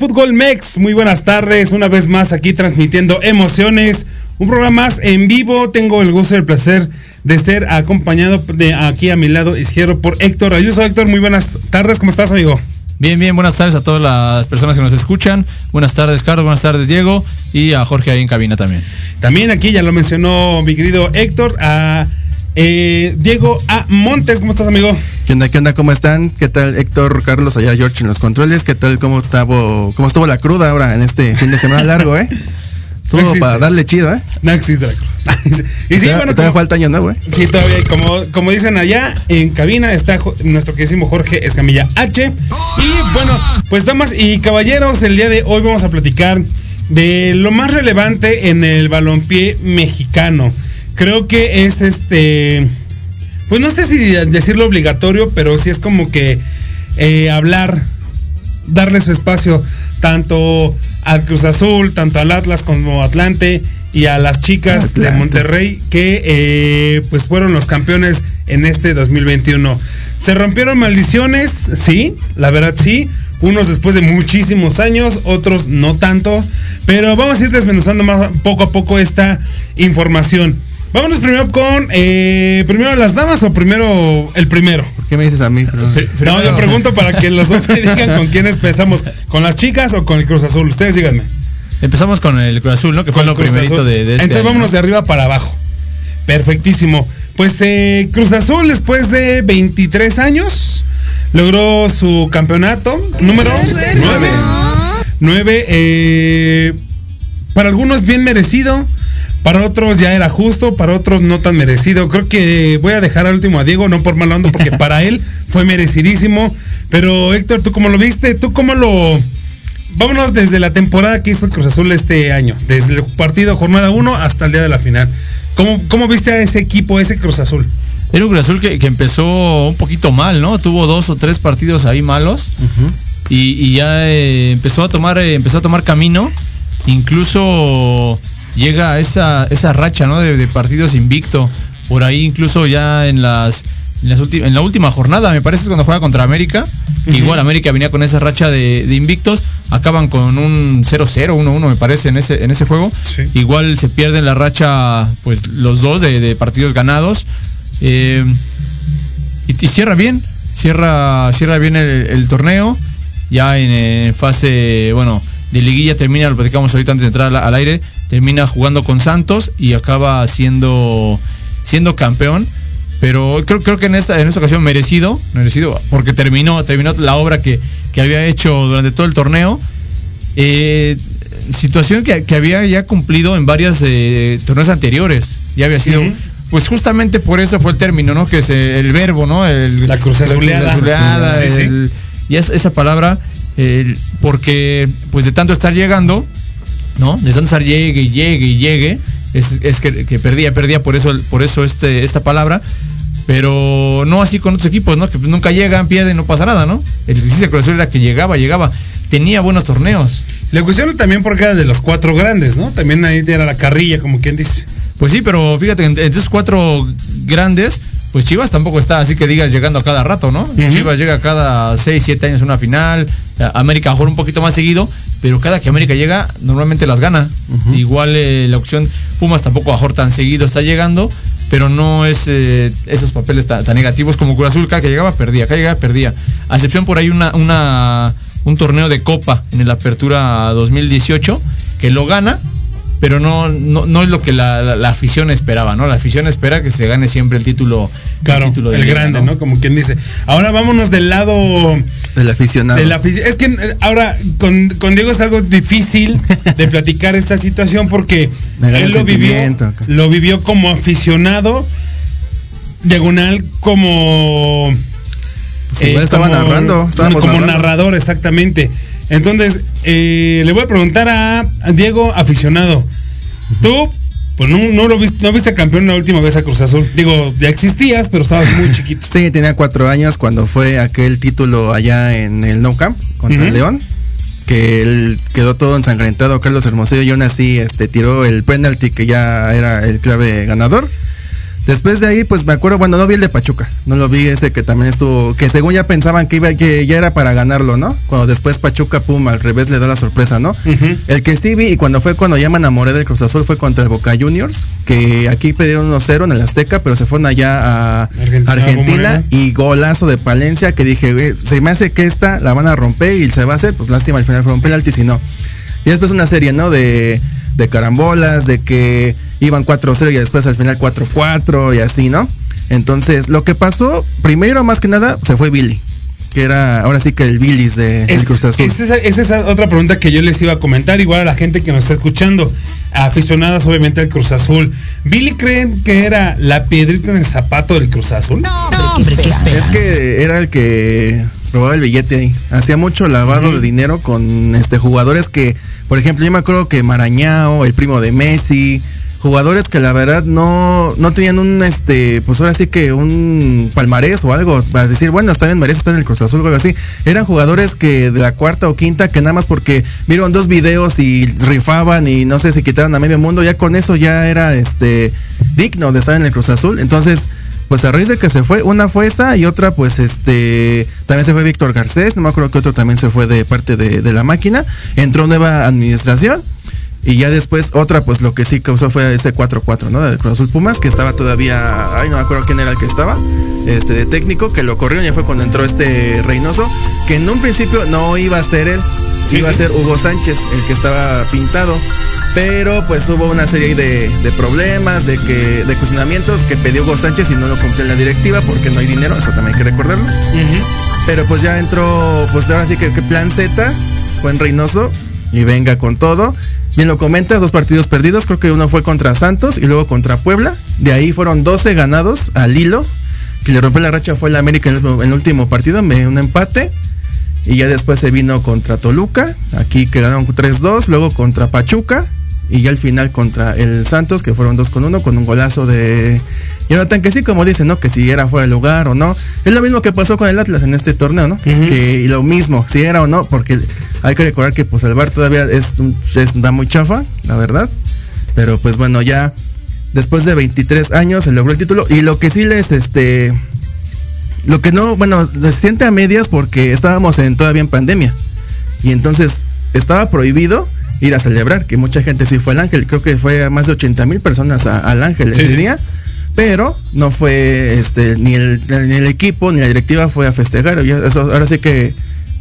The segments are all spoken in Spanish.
Fútbol Mex, muy buenas tardes. Una vez más aquí transmitiendo emociones. Un programa más en vivo. Tengo el gusto y el placer de ser acompañado de aquí a mi lado izquierdo por Héctor Ayuso. Héctor, muy buenas tardes. ¿Cómo estás, amigo? Bien, bien, buenas tardes a todas las personas que nos escuchan. Buenas tardes, Carlos, buenas tardes, Diego, y a Jorge ahí en cabina también. También aquí ya lo mencionó mi querido Héctor, a eh, Diego A. Montes. ¿Cómo estás, amigo? ¿Qué onda, qué onda? ¿Cómo están? ¿Qué tal Héctor, Carlos, allá George en los controles? ¿Qué tal? ¿Cómo estuvo, cómo estuvo la cruda ahora en este fin de semana largo, eh? Estuvo para darle chido, ¿eh? No existe la cruz. y sí, bueno, todavía como- falta año nuevo, ¿eh? Sí, todavía, como, como dicen allá, en cabina está nuestro queridísimo Jorge Escamilla H. Y bueno, pues damas y caballeros, el día de hoy vamos a platicar de lo más relevante en el balompié mexicano. Creo que es este, pues no sé si decirlo obligatorio, pero sí es como que eh, hablar, darle su espacio tanto al Cruz Azul, tanto al Atlas como Atlante y a las chicas de. Monterrey que eh, pues fueron los campeones en este 2021. Se rompieron maldiciones, sí, la verdad sí. Unos después de muchísimos años, otros no tanto. Pero vamos a ir desmenuzando más poco a poco esta información. Vámonos primero con eh, primero las damas o primero el primero. ¿Por qué me dices a mí? No, yo pregunto para que los dos me digan con quiénes empezamos, con las chicas o con el Cruz Azul. Ustedes díganme. Empezamos con el Cruz Azul, ¿no? Que fue lo primerito de, de este Entonces año, vámonos ¿no? de arriba para abajo. Perfectísimo. Pues eh, Cruz Azul, después de 23 años, logró su campeonato número 9. 9. eh, para algunos bien merecido. Para otros ya era justo, para otros no tan merecido. Creo que voy a dejar al último a Diego, no por mal onda, porque para él fue merecidísimo. Pero Héctor, ¿tú cómo lo viste? ¿Tú cómo lo, Vámonos desde la temporada que hizo el Cruz Azul este año, desde el partido jornada 1 hasta el día de la final. ¿Cómo, cómo viste a ese equipo, ese Cruz Azul? Era un Cruz Azul que, que empezó un poquito mal, ¿no? Tuvo dos o tres partidos ahí malos. y, y ya eh, empezó a tomar, eh, empezó a tomar camino. Incluso llega a esa, esa racha, ¿no? De, de partidos invicto. Por ahí incluso ya en las, en la última jornada, me parece cuando juega contra América. Igual América venía con esa racha de, de invictos. Acaban con un 0-0, 1-1 me parece en ese, en ese juego. Sí. Igual se pierden la racha, pues los dos de, de partidos ganados. Eh, y, y cierra bien, cierra, cierra bien el, el torneo. Ya en, fase, bueno, de liguilla termina, lo platicamos ahorita antes de entrar al, al aire, termina jugando con Santos y acaba siendo, siendo campeón. Pero creo, creo que en esta, en esta ocasión merecido, merecido, porque terminó, terminó la obra que, que había hecho durante todo el torneo. Eh, situación que, que había ya cumplido en varias eh, torneos anteriores. Ya había sido. Pues justamente por eso fue el término, ¿no? Que es el verbo, ¿no? El, La la cruzazuleada, Sí, y es, esa palabra, el- porque pues de tanto estar llegando, ¿no? De tanto estar llegue y llegue y llegue, es, es que, que perdía, perdía por eso, por eso este, esta palabra. Pero no así con otros equipos, ¿no? Que pues nunca llegan, pierden, no pasa nada, ¿no? El ejercicio de Cruz Azul era que llegaba, llegaba. Tenía buenos torneos. Le cuestiono también porque era de los cuatro grandes, ¿no? También ahí era la carrilla, como quien dice. Pues sí, pero fíjate, entre esos cuatro grandes, pues Chivas tampoco está así que digas llegando a cada rato, ¿no? Chivas llega cada 6, 7 años a una final, eh, América juega un poquito más seguido, pero cada que América llega, normalmente las gana. Igual eh, la opción Pumas tampoco jugar tan seguido está llegando, pero no es eh, esos papeles tan, tan negativos como Cruz Azul, cada que llegaba perdía, cada que llegaba perdía. A excepción por ahí una, una, un torneo de Copa en el Apertura 2018, que lo gana, pero no, no, no es lo que la, la- la afición esperaba, ¿no? La afición espera que se gane siempre el título. Claro, el, título de liga, grande, ¿no? Como quien dice. Ahora vámonos del lado El aficionado. de la afición. Es que eh, ahora con, con Diego es algo difícil de platicar esta situación porque él lo vivió, lo vivió como aficionado, diagonal como... Pues igual estaba narrando, como narrando. narrador, exactamente. Entonces, eh, le voy a preguntar a Diego, aficionado. Tú, pues no, no lo viste, no viste campeón la última vez a Cruz Azul. Digo, ya existías, pero estabas muy chiquito. Sí, tenía cuatro años cuando fue aquel título allá en el No Camp contra el. León. Que él quedó todo ensangrentado, Carlos Hermosillo, y aún así este, tiró el penalti que ya era el clave ganador. Después de ahí, pues me acuerdo, bueno, no vi el de Pachuca, no lo vi ese que también estuvo, que según ya pensaban que iba, que ya era para ganarlo, ¿no? Cuando después Pachuca, pum, al revés le da la sorpresa, ¿no? El que sí vi y cuando fue cuando llaman a Morel del Cruz Azul fue contra el Boca Juniors, que aquí perdieron 1-0 en el Azteca, pero se fueron allá a Argentina, y golazo de Palencia que dije, "Güey, se me hace que esta la van a romper y se va a hacer, pues lástima al final fue un penalti, si no. Y después una serie, ¿no? De, de carambolas, de que iban 4-0 y después al final 4-4 y así, ¿no? Entonces, lo que pasó, primero más que nada, se fue Billy, que era ahora sí que el Billy's de, del Es- Cruz Azul. Esa es, esa es otra pregunta que yo les iba a comentar, igual a la gente que nos está escuchando, aficionadas obviamente al Cruz Azul. ¿Billy creen que era la piedrita en el zapato del Cruz Azul? Es que era el que robaba el billete ahí. Hacía mucho lavado de dinero con este jugadores que, por ejemplo, yo me acuerdo que Marañao, el primo de Messi, jugadores que la verdad no, no tenían un este, pues ahora sí que un palmarés o algo, para decir, bueno, está bien, merece estar en el Cruz Azul o algo así. Eran jugadores que de la cuarta o quinta, que nada más porque vieron dos videos y rifaban y no sé, se quitaron a medio mundo, ya con eso ya era este digno de estar en el Cruz Azul. Entonces, pues a raíz de que se fue, una fue esa y otra pues este, también se fue Víctor Garcés, no me acuerdo que otro también se fue de parte de, la máquina, entró nueva administración y ya después otra pues lo que sí causó fue ese 4-4, ¿no? De Cruz Azul Pumas, que estaba todavía, ay no me acuerdo quién era el que estaba, este de técnico, que lo corrieron y fue cuando entró este Reynoso, que en un principio no iba a ser él, Sí, iba a ser Hugo Sánchez, el que estaba pintado. Pero pues hubo una serie de, de problemas, de que, de cuestionamientos que pidió Hugo Sánchez y no lo cumplió en la directiva porque no hay dinero, eso también hay que recordarlo. Pero pues ya entró, pues ahora sí que, que plan Z, en Reynoso y venga con todo. Bien lo comentas, dos partidos perdidos, creo que uno fue contra Santos y luego contra Puebla. De ahí fueron 12 ganados al hilo. Que le rompió la racha fue el América en el, en el último partido, me- un empate. Y ya después se vino contra Toluca, aquí que ganaron 3-2, luego contra Pachuca y ya al final contra el Santos, que fueron 2 con 1 con un golazo de Jonathan, que sí, como dicen, ¿no? Que si era fuera de lugar o no. Es lo mismo que pasó con el Atlas en este torneo, ¿no? Que y lo mismo, si era o no, porque hay que recordar que pues el VAR todavía es, un, es da muy chafa, la verdad. Pero pues bueno, ya después de 23 años se logró el título y lo que sí les este lo que no, bueno, se siente a medias porque estábamos en todavía en pandemia. Y entonces estaba prohibido ir a celebrar, que mucha gente sí fue al Ángel, creo que fue a más de 80 mil personas a- al Ángel Sí, ese sí. día, pero no fue este ni el, ni el equipo ni la directiva fue a festejar. Ya eso- ahora sí que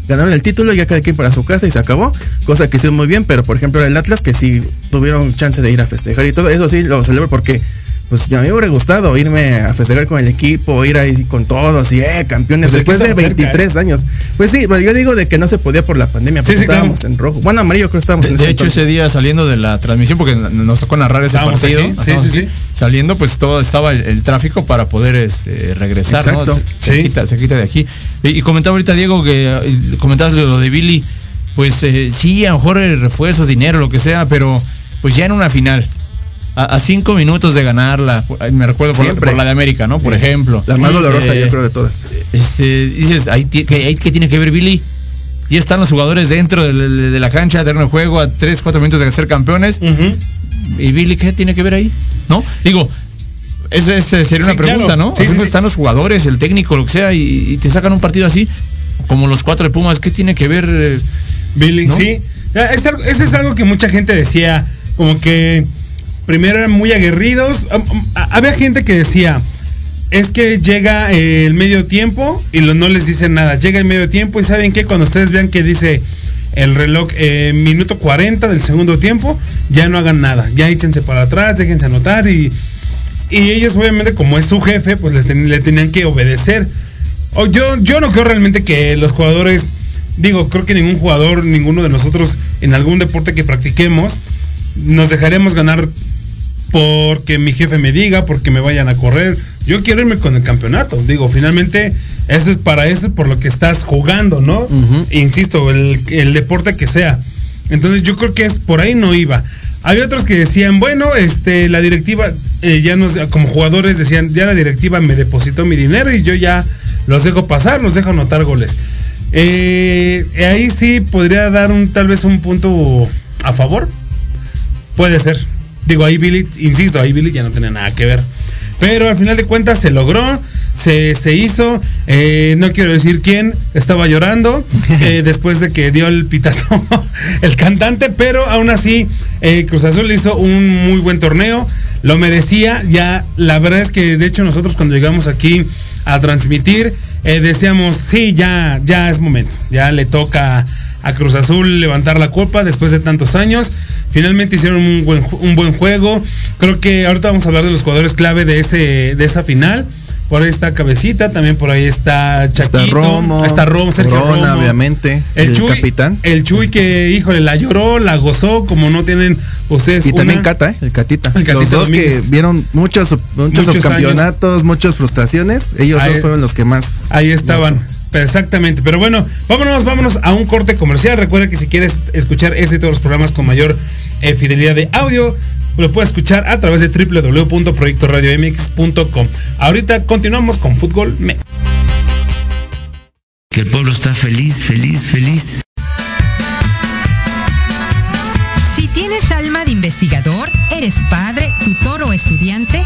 ganaron el título, ya cada quien para su casa y se acabó, cosa que hicieron muy bien, pero por ejemplo el Atlas que sí tuvieron chance de ir a festejar y todo, eso sí lo celebro porque pues a mí me hubiera gustado irme a festejar con el equipo, ir ahí con todos y eh, campeones Pues después de estaba cerca, 23 años. Pues sí, pero yo digo de que no se podía por la pandemia, porque Sí, sí, claro. estábamos en rojo. Bueno, amarillo creo que estábamos De, en de ese hecho, ese día saliendo de la transmisión, porque nos tocó narrar ese Estábamos partido, aquí, sí, estábamos sí, aquí, sí. saliendo, pues todo estaba el, el tráfico para poder este, regresar, ¿no? Exacto. Se, se Sí. quita, se quita de aquí. Y, y comentaba ahorita Diego que eh, comentabas lo de Billy, pues eh, sí, a lo mejor eh, refuerzos, dinero, lo que sea, pero pues ya en una final. A, a cinco minutos de ganarla, me recuerdo por, por la de América, ¿no? Por ejemplo. La más dolorosa, Eh, yo creo, de todas. este, dices, ahí, ahí que tiene que ver Billy. Y están los jugadores dentro de, de- de la cancha, terreno de juego, a 3, 4 minutos de ser campeones. ¿Y Billy qué tiene que ver ahí? ¿No? Digo, esa, esa sería Sí, una pregunta, claro. ¿no? Sí, sí, ¿Dónde sí. están los jugadores, el técnico, lo que sea, y, y te sacan un partido así, como los cuatro de Pumas? ¿Qué tiene que ver? eh? Billy, ¿No? sí. Ya, es algo- Ese es algo que mucha gente decía, como que primero eran muy aguerridos. Am- am- a- Había gente que decía, es que llega eh, el medio tiempo y no les dicen nada. Llega el medio tiempo y saben que cuando ustedes vean que dice el reloj eh, minuto 40 del segundo tiempo, ya no hagan nada. Ya échense para atrás, déjense anotar y, y ellos obviamente como es su jefe, pues les le tenían que obedecer. O yo, yo no creo realmente que los jugadores, digo, creo que ningún jugador, ninguno de nosotros en algún deporte que practiquemos, nos dejaremos ganar porque mi jefe me diga, porque me vayan a correr. Yo quiero irme con el campeonato. Digo, finalmente, eso es para eso es por lo que estás jugando, ¿no? Insisto, el, el deporte que sea. Entonces yo creo que es por ahí no iba. Había otros que decían, bueno, este, la directiva, eh, ya nos, como jugadores decían, ya la directiva me depositó mi dinero y yo ya los dejo pasar, los dejo anotar goles. Eh, ahí sí podría dar un tal vez un punto a favor. Puede ser. Digo, ahí Billy, insisto, ahí Billy ya no tenía nada que ver. Pero al final de cuentas se logró, se, se hizo. eh, no quiero decir quién estaba llorando eh, después de que dio el pitazo el cantante, pero aún así eh, Cruz Azul hizo un muy buen torneo, lo merecía. Ya la verdad es que de hecho nosotros cuando llegamos aquí a transmitir decíamos sí ya ya es momento, ya le toca a Cruz Azul levantar la copa después de tantos años. Finalmente hicieron un buen, un buen juego. Creo que ahorita vamos a hablar de los jugadores clave de, ese, de esa final. Por ahí está Cabecita, también por ahí está Chaquito. Está Romo. Está Romo, Sergio Corona, Romo. obviamente. El, El, Chuy, capitán. El Chuy que, híjole, la lloró, la gozó, como no tienen ustedes Y también Cata, ¿eh? el Catita. El Catita los dos Domínguez. que vieron muchos, muchos, Muchos subcampeonatos, muchas frustraciones. Ellos Ahí- dos fueron los que más. Ahí estaban. Exactamente. Pero bueno, vámonos, vámonos a un corte comercial. Recuerda que si quieres escuchar ese y todos los programas con mayor eh, fidelidad de audio, lo puedes escuchar a través de www.proyectoradiomx.com. Ahorita continuamos con Fútbol Mex. Que el pueblo está feliz, feliz, feliz. Si tienes alma de investigador, eres padre, tutor o estudiante,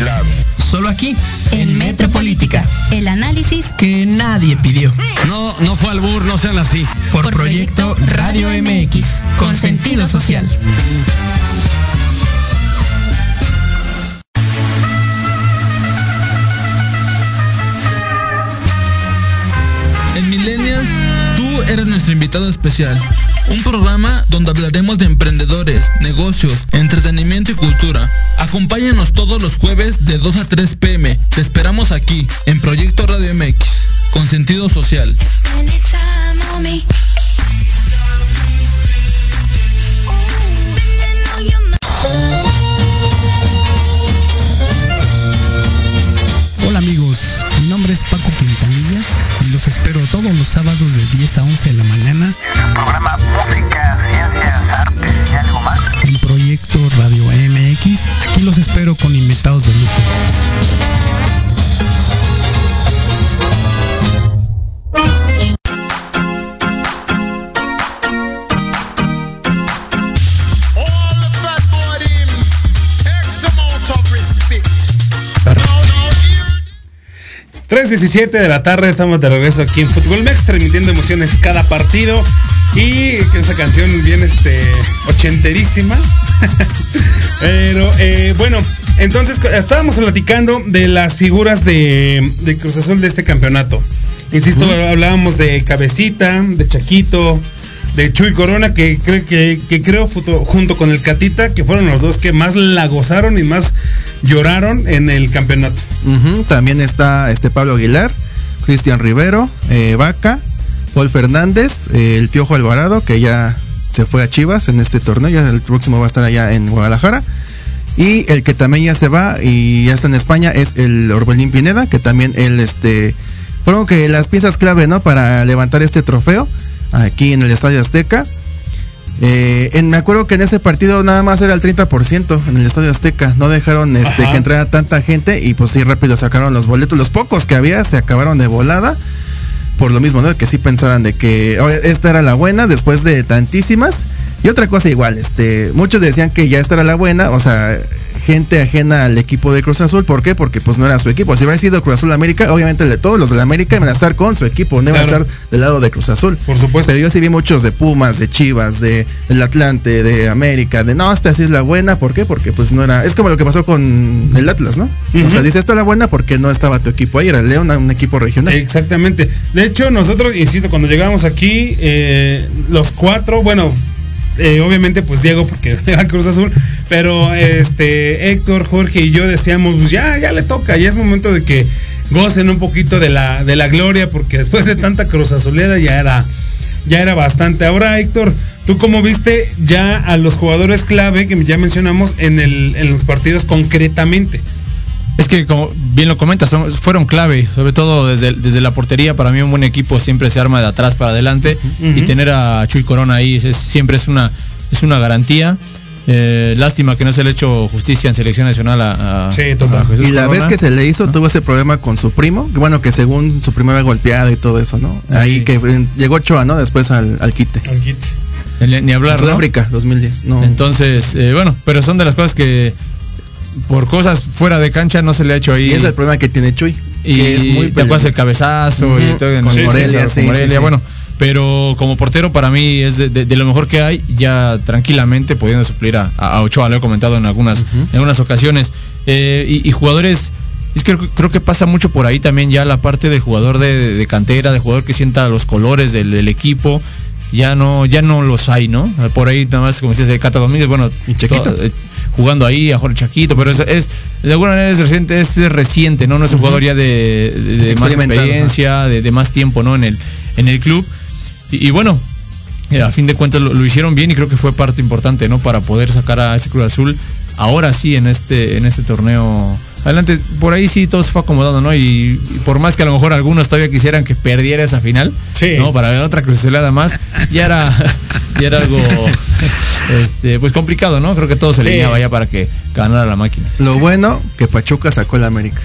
Solo aquí, En Metropolítica, el análisis que nadie pidió. No, no fue albur, no sean así. Por, Proyecto Radio MX, con sentido social. En Millennials, tú eres nuestro invitado especial. Un programa donde hablaremos de emprendedores, negocios, entretenimiento y cultura. Acompáñanos todos los jueves de 2 a 3 pm. Te esperamos aquí, en Proyecto Radio MX, con sentido social. Hola amigos, mi nombre es Paco Quintanilla y los espero todos los sábados de 10 a 11 de la mañana. programa Música, Ciencias, Artes y algo más. En Proyecto Radio MX, aquí los espero con invitados de lujo. 3.17 de la tarde, estamos de regreso aquí en Fútbol Mex, transmitiendo emociones cada partido. Y que esa canción viene este, ochenterísima. Pero eh, bueno, entonces estábamos platicando de las figuras de, de Cruz Azul de este campeonato. Insisto, hablábamos de Cabecita, de Chaquito, de Chuy Corona, que, que, que creo junto con el Catita, que fueron los dos que más la gozaron y más lloraron en el campeonato. También está este Pablo Aguilar, Cristian Rivero, eh, Vaca, Paul Fernández, eh, el Piojo Alvarado, que ya se fue a Chivas en este torneo, ya el próximo va a estar allá en Guadalajara. Y el que también ya se va y ya está en España es el Orbelín Pineda, que también él este fueron que las piezas clave, ¿no? Para levantar este trofeo aquí en el Estadio Azteca. Eh, en- me acuerdo que en ese partido nada más era el 30% en el Estadio Azteca. No dejaron este, Ajá. que entrara tanta gente y pues sí rápido sacaron los boletos. Los pocos que había se acabaron de volada. Por lo mismo, ¿no? Que sí pensaran de que ahora esta era la buena después de tantísimas. Y otra cosa igual, este, muchos decían que ya esta era la buena, o sea, gente ajena al equipo de Cruz Azul, ¿por qué? Porque pues no era su equipo. Si hubiera sido Cruz Azul América, obviamente de todos los de la América iban a estar con su equipo, no iban a estar del lado de Cruz Azul. Por supuesto. Pero yo sí vi muchos de Pumas, de Chivas, de del Atlante, de América, de no, esta sí es la buena, ¿por qué? Porque pues no era, es como lo que pasó con el Atlas, ¿no? O sea, dice esta es la buena porque no estaba tu equipo ahí, era el León, un equipo regional. Exactamente. De hecho, nosotros, insisto, cuando llegamos aquí, eh, los cuatro, bueno, eh, obviamente pues Diego porque era Cruz Azul, pero este Héctor, Jorge y yo decíamos, pues ya, ya le toca, ya es momento de que gocen un poquito de la, de la gloria, porque después de tanta Cruz Azulera ya era, ya era bastante. Ahora, Héctor, ¿tú cómo viste ya a los jugadores clave que ya mencionamos en, el, en los partidos concretamente? Es que como bien lo comentas, son- fueron clave, sobre todo desde, desde la portería. Para mí un buen equipo siempre se arma de atrás para adelante y tener a Chuy Corona ahí es- siempre es una, es una garantía. Eh, lástima que no se le ha hecho justicia en selección nacional a, a- Sí, total. a Jesús Y la Corona. vez que se le hizo, tuvo ese problema con su primo, que bueno, que según su primo había golpeado y todo eso, ¿no? Ahí que eh, llegó Choa, ¿no? Después al, al quite. Ni, ni hablar, ¿no? Sudáfrica, 2010. No. Entonces, eh, bueno, pero son de las cosas que por cosas fuera de cancha no se le ha hecho ahí. y es el problema que tiene Chuy. y que es muy te acuerdas el cabezazo y todo en con el- Morelia, con sí, Morelia, sí, sí. bueno pero como portero para mí es de, de- de lo mejor que hay ya tranquilamente pudiendo suplir a, a Ochoa lo he comentado en algunas en algunas ocasiones Eh, y, y jugadores es que creo, que pasa mucho por ahí también ya la parte del jugador de, de cantera de jugador que sienta los colores del, del equipo ya no ya no los hay no por ahí nada más como el Cata Domínguez bueno eh, jugando ahí a Jorge Chaquito pero es, es de alguna manera es reciente es reciente no no es un jugador ya de, de- de más experiencia de, de más tiempo no en el en el club. Y, y bueno eh, a fin de cuentas lo, lo hicieron bien y creo que fue parte importante no para poder sacar a ese Cruz Azul ahora sí en este en este torneo adelante por ahí sí todo se fue acomodando no y, y por más que a lo mejor algunos todavía quisieran que perdiera esa final Sí. no para ver otra cruzada más ya era ya era algo este pues complicado no creo que todo se Sí. alineaba ya para que ganara la máquina Lo bueno que Pachuca sacó el América.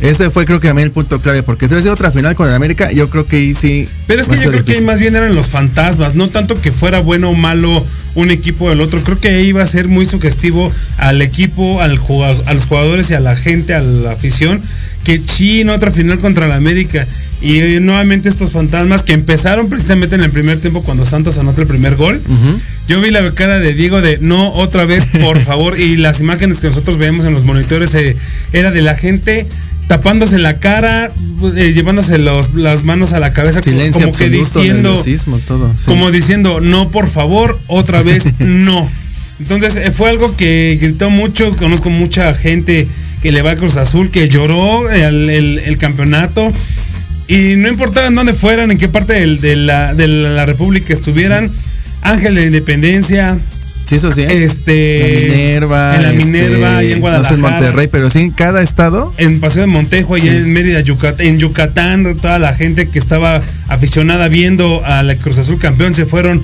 Ese fue creo que también el punto clave, porque si hubiera sido otra final con el América, yo creo que ahí sí. Pero es que yo creo que ahí más bien eran los fantasmas, no tanto que fuera bueno o malo un equipo del otro. Creo que ahí iba a ser muy sugestivo al equipo, al a los jugadores y a la gente, a la afición, que chino otra final contra el América. Y eh, nuevamente estos fantasmas que empezaron precisamente en el primer tiempo cuando Santos anotó el primer gol. Yo vi la cara de Diego de no otra vez, por favor. y las imágenes que nosotros veíamos en los monitores eh, era de la gente tapándose la cara, eh, llevándose los- las manos a la cabeza, como- Silencio como que diciendo, nerviosismo, todo. sí. como diciendo, no, por favor, otra vez, no. Entonces eh, fue algo que gritó mucho, conozco mucha gente que le va a Cruz Azul, que lloró el, el- el campeonato. Y no importaba en dónde fueran, en qué parte del- de, la, de la República estuvieran, Ángel de Independencia, Sí, eso sí. ¿eh? este, la Minerva. en la este, Minerva, y en No sé, Guadalajara. en Monterrey, pero sí en cada estado. en Paseo de Montejo, allá Sí. en Mérida, Yucatán, en Yucatán, toda la gente que estaba aficionada viendo a la Cruz Azul campeón se fueron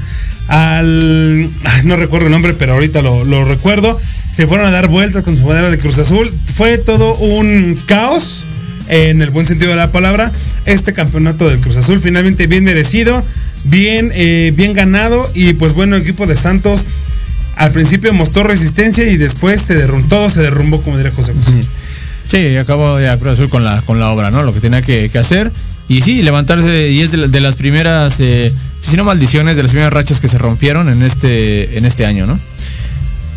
al. no recuerdo el nombre, pero ahorita lo, lo recuerdo. Se fueron a dar vueltas con su bandera de Cruz Azul. Fue todo un caos, en el buen sentido de la palabra. Este campeonato del Cruz Azul, finalmente bien merecido, bien, eh, bien ganado. Y pues bueno, el equipo de Santos al principio mostró resistencia y después se derrumbó, todo se derrumbó, como diría José José. Sí, acabó ya Cruz Azul con la, con la obra, ¿no? Lo que tenía que, que hacer. Y sí, levantarse, y es de las primeras, eh, si no maldiciones, de las primeras rachas que se rompieron en este, en este año, ¿no?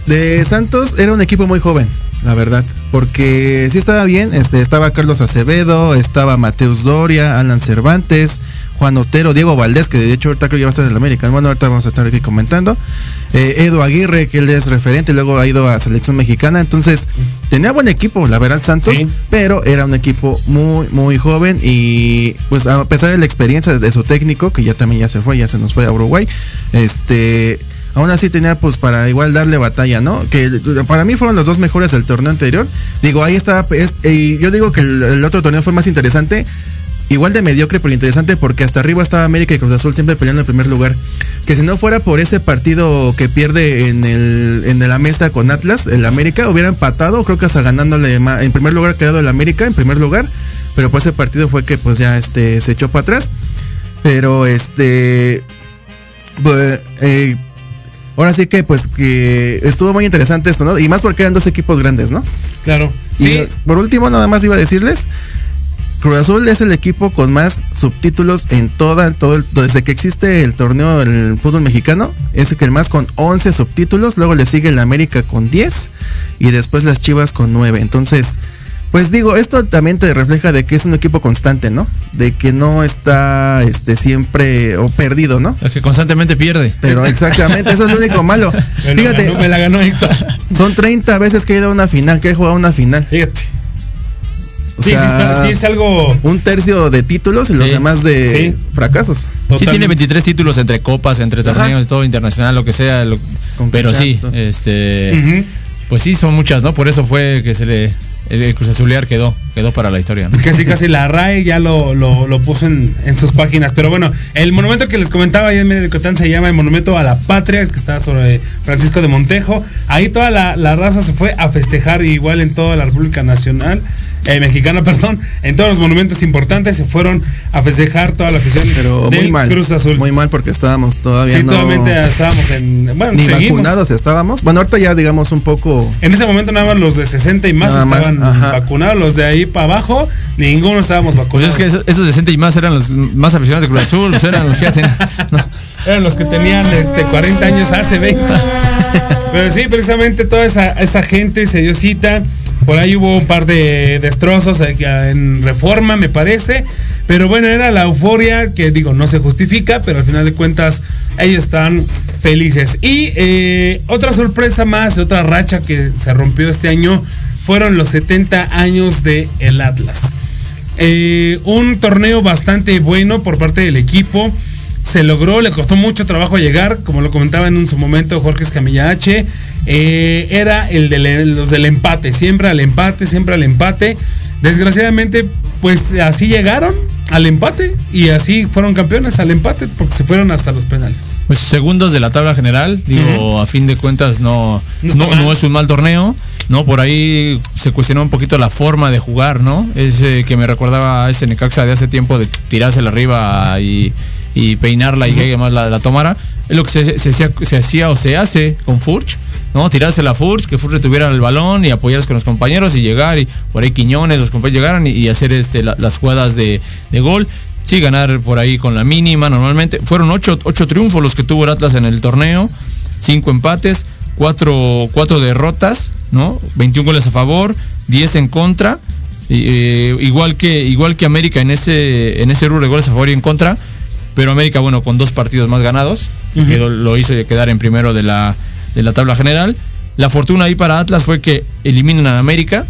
De Santos era un equipo muy joven, la verdad. Porque sí estaba bien, este, estaba Carlos Acevedo, estaba Mateus Doria, Alan Cervantes, Juan Otero, Diego Valdés, que de hecho ahorita creo que va a estar en el América. Bueno, ahorita vamos a estar aquí comentando. Eh, Edu Aguirre, que él es referente, luego ha ido a selección mexicana. Entonces, tenía buen equipo, la verdad, Santos, pero era un equipo muy, muy joven. Y pues a pesar de la experiencia de su técnico, que ya también ya se fue, ya se nos fue a Uruguay, este aún así tenía pues para igual darle batalla, ¿no? Que para mí fueron los dos mejores del torneo anterior. Digo, ahí estaba, es- y yo digo que el, el otro torneo fue más interesante, igual de mediocre pero interesante porque hasta arriba estaba América y Cruz Azul siempre peleando en primer lugar. Que si no fuera por ese partido que pierde en el en la mesa con Atlas, el América hubiera empatado, creo que hasta ganándole en primer lugar ha quedado el América en primer lugar, pero pues ese partido fue que pues ya este se echó para atrás. Pero este pues, eh, ahora sí que pues que estuvo muy interesante esto, ¿no? Y más porque eran dos equipos grandes, ¿no? Claro. Y por último, nada más iba a decirles, Cruz Azul es el equipo con más subtítulos en toda, todo el- desde que existe el torneo del fútbol mexicano, es el que más con 11 subtítulos, luego le sigue el América con 10 y después las Chivas con 9. Entonces, pues digo, esto también te refleja de que es un equipo constante, ¿no? De que no está este siempre o perdido, ¿no? Es que constantemente pierde. Pero exactamente, eso es lo único malo. Me Fíjate, ganó, me la ganó Héctor. son 30 veces que he ido a una final, que he jugado una final. Fíjate. O Sí, sí está- sí es algo- Un tercio de títulos y los Sí. demás de fracasos. Sí tiene 23 títulos entre copas, entre torneos, todo internacional, lo que sea. lo- pero sí, este, pues sí, son muchas, ¿no? Por eso fue que se le el, el Cruz Azulear quedó, quedó para la historia. ¿no? Casi casi la RAE ya lo, lo, lo puso en, en sus páginas. Pero bueno, el monumento que les comentaba ahí en medio de Cotán se llama el Monumento a la Patria, es que está sobre Francisco de Montejo. Ahí toda la, la raza se fue a festejar igual en toda la República Nacional. Eh, mexicana, perdón, en todos los monumentos importantes se fueron a festejar toda la afición Pero del muy mal. Cruz Azul. Muy mal porque estábamos todavía Sí, no. totalmente estábamos en. Bueno, ni seguimos. vacunados estábamos. Bueno, ahorita ya digamos un poco. En ese momento nada más los de 60 y más Nada estaban vacunados, los de ahí para abajo, ninguno estábamos Pues vacunados. es que esos, esos de 60 y más eran los más aficionados de Cruz Azul, pues eran los que hacen. no. Eran los que tenían este 40 años hace 20. Pero sí, precisamente toda esa, esa gente se dio cita. Por ahí hubo un par de destrozos en reforma, me parece. Pero bueno, era la euforia que digo, no se justifica, pero al final de cuentas ellos están felices. Y eh, otra sorpresa más, otra racha que se rompió este año, fueron los 70 años de el Atlas. Eh, un torneo bastante bueno por parte del equipo. Se logró, le costó mucho trabajo llegar, como lo comentaba en un su momento Jorge H. eh, era el de los del empate, siempre al empate, siempre al empate. Desgraciadamente, pues así llegaron al empate y así fueron campeones al empate porque se fueron hasta los penales. Pues segundos de la tabla general, digo, a fin de cuentas no, No no, es un mal torneo, ¿no? Por ahí se cuestionó un poquito la forma de jugar, ¿no? Ese que me recordaba a ese Necaxa de hace tiempo de tirársela arriba y, y peinarla y que más la, la tomara. Es lo que se, se se hacía o se hace con Furch, ¿no? Tirarse la Furch, que Furch tuviera el balón y apoyarse con los compañeros y llegar y por ahí Quiñones, los compañeros llegaran y, y hacer este, la- las jugadas de, de gol. Sí, ganar por ahí con la mínima normalmente. Fueron ocho, ocho triunfos los que tuvo el Atlas en el torneo, cinco empates, cuatro, cuatro derrotas, ¿no? 21 goles a favor, 10 en contra. eh, igual que igual que América en ese en ese rubro de goles a favor y en contra, pero América bueno con dos partidos más ganados, quedó- lo hizo quedar en primero de la de la tabla general. La fortuna ahí para Atlas fue que eliminan a América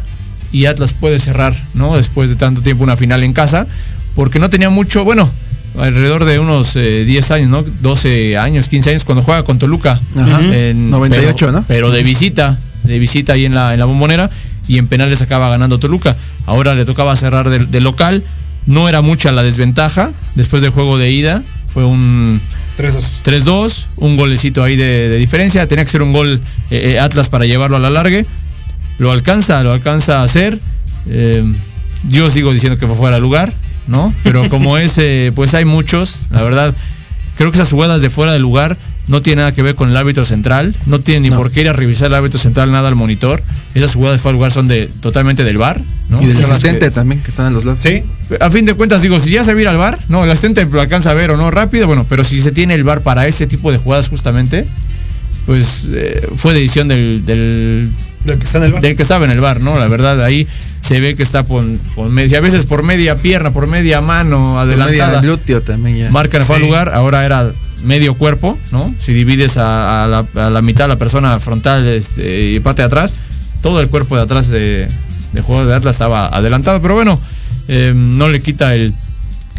y Atlas puede cerrar, ¿no? Después de tanto tiempo una final en casa, porque no tenía mucho, bueno, alrededor de unos eh, 10 años, ¿no? 12 años, 15 años cuando juega con Toluca. Ajá. En- 98, pero- ¿no? Pero de visita, de visita ahí en la, en la bombonera y en penales acaba ganando Toluca. Ahora le tocaba cerrar del local. No era mucha la desventaja después del juego de ida. Fue un 3-2. 3-2, un golecito ahí de, de diferencia. Tenía que ser un gol eh, eh, Atlas para llevarlo a la largue. Lo alcanza, lo alcanza a hacer. Eh, yo sigo diciendo que fue fuera de lugar, ¿no? Pero como ese, pues hay muchos, la verdad. Creo que esas jugadas de fuera de lugar no tienen nada que ver con el árbitro central. No tienen ni por qué ir a revisar el árbitro central nada al monitor. Esas jugadas de fuera de lugar son de totalmente del bar, ¿no? Y del asistente que- también, que están en los lados. Sí. a fin de cuentas, digo, si ya se vira al bar, no, el asistente lo alcanza a ver o no rápido, bueno, pero si se tiene el bar para ese tipo de jugadas justamente, pues eh, fue decisión del, del, Del que está en el bar. del que estaba en el bar, ¿no? La verdad, ahí se ve que está por, por media, a veces por media pierna, por media mano, Media adelantada. glúteo también ya. Marcan fue al lugar, ahora era medio cuerpo, ¿no? Si divides a, a la, a la mitad la persona frontal este, y parte de atrás, todo el cuerpo de atrás de, de juego de Atlas estaba adelantado, pero bueno, eh, no le quita el,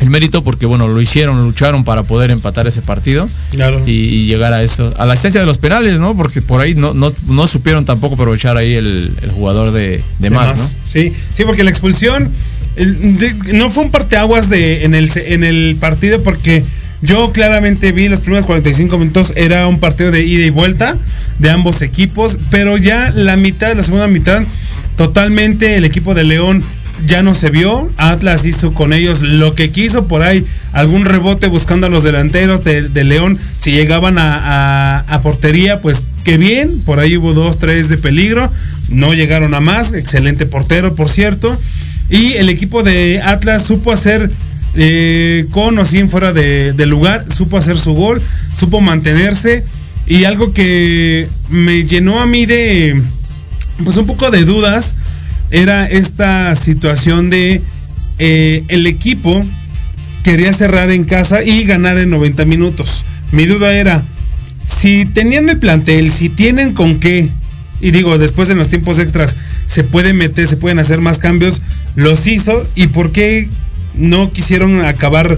el mérito porque bueno, lo hicieron, lucharon para poder empatar ese partido Claro. y, y llegar a eso, a la asistencia de los penales, ¿no? Porque por ahí no, no, no supieron tampoco aprovechar ahí el, el jugador de, de, más, más. ¿no? Sí, sí, porque la expulsión el- de- no fue un parteaguas de, en, el, en el partido porque yo claramente vi los primeros 45 minutos, era un partido de ida y vuelta de ambos equipos, pero ya la mitad, la segunda mitad, totalmente el equipo de León ya no se vio. Atlas hizo con ellos lo que quiso por ahí. Algún rebote buscando a los delanteros de, León. Si llegaban a, a- a portería, pues qué bien. Por ahí hubo dos, tres de peligro. No llegaron a más. Excelente portero, por cierto. Y el equipo de Atlas supo hacer eh, con o sin fuera de, lugar. Supo hacer su gol. Supo mantenerse. Y algo que me llenó a mí de pues un poco de dudas era esta situación de eh, el equipo quería cerrar en casa y ganar en 90 minutos. Mi duda era, si tenían el plantel, si tienen con qué, y digo, después en los tiempos extras se puede meter, se pueden hacer más cambios, los hizo y por qué no quisieron acabar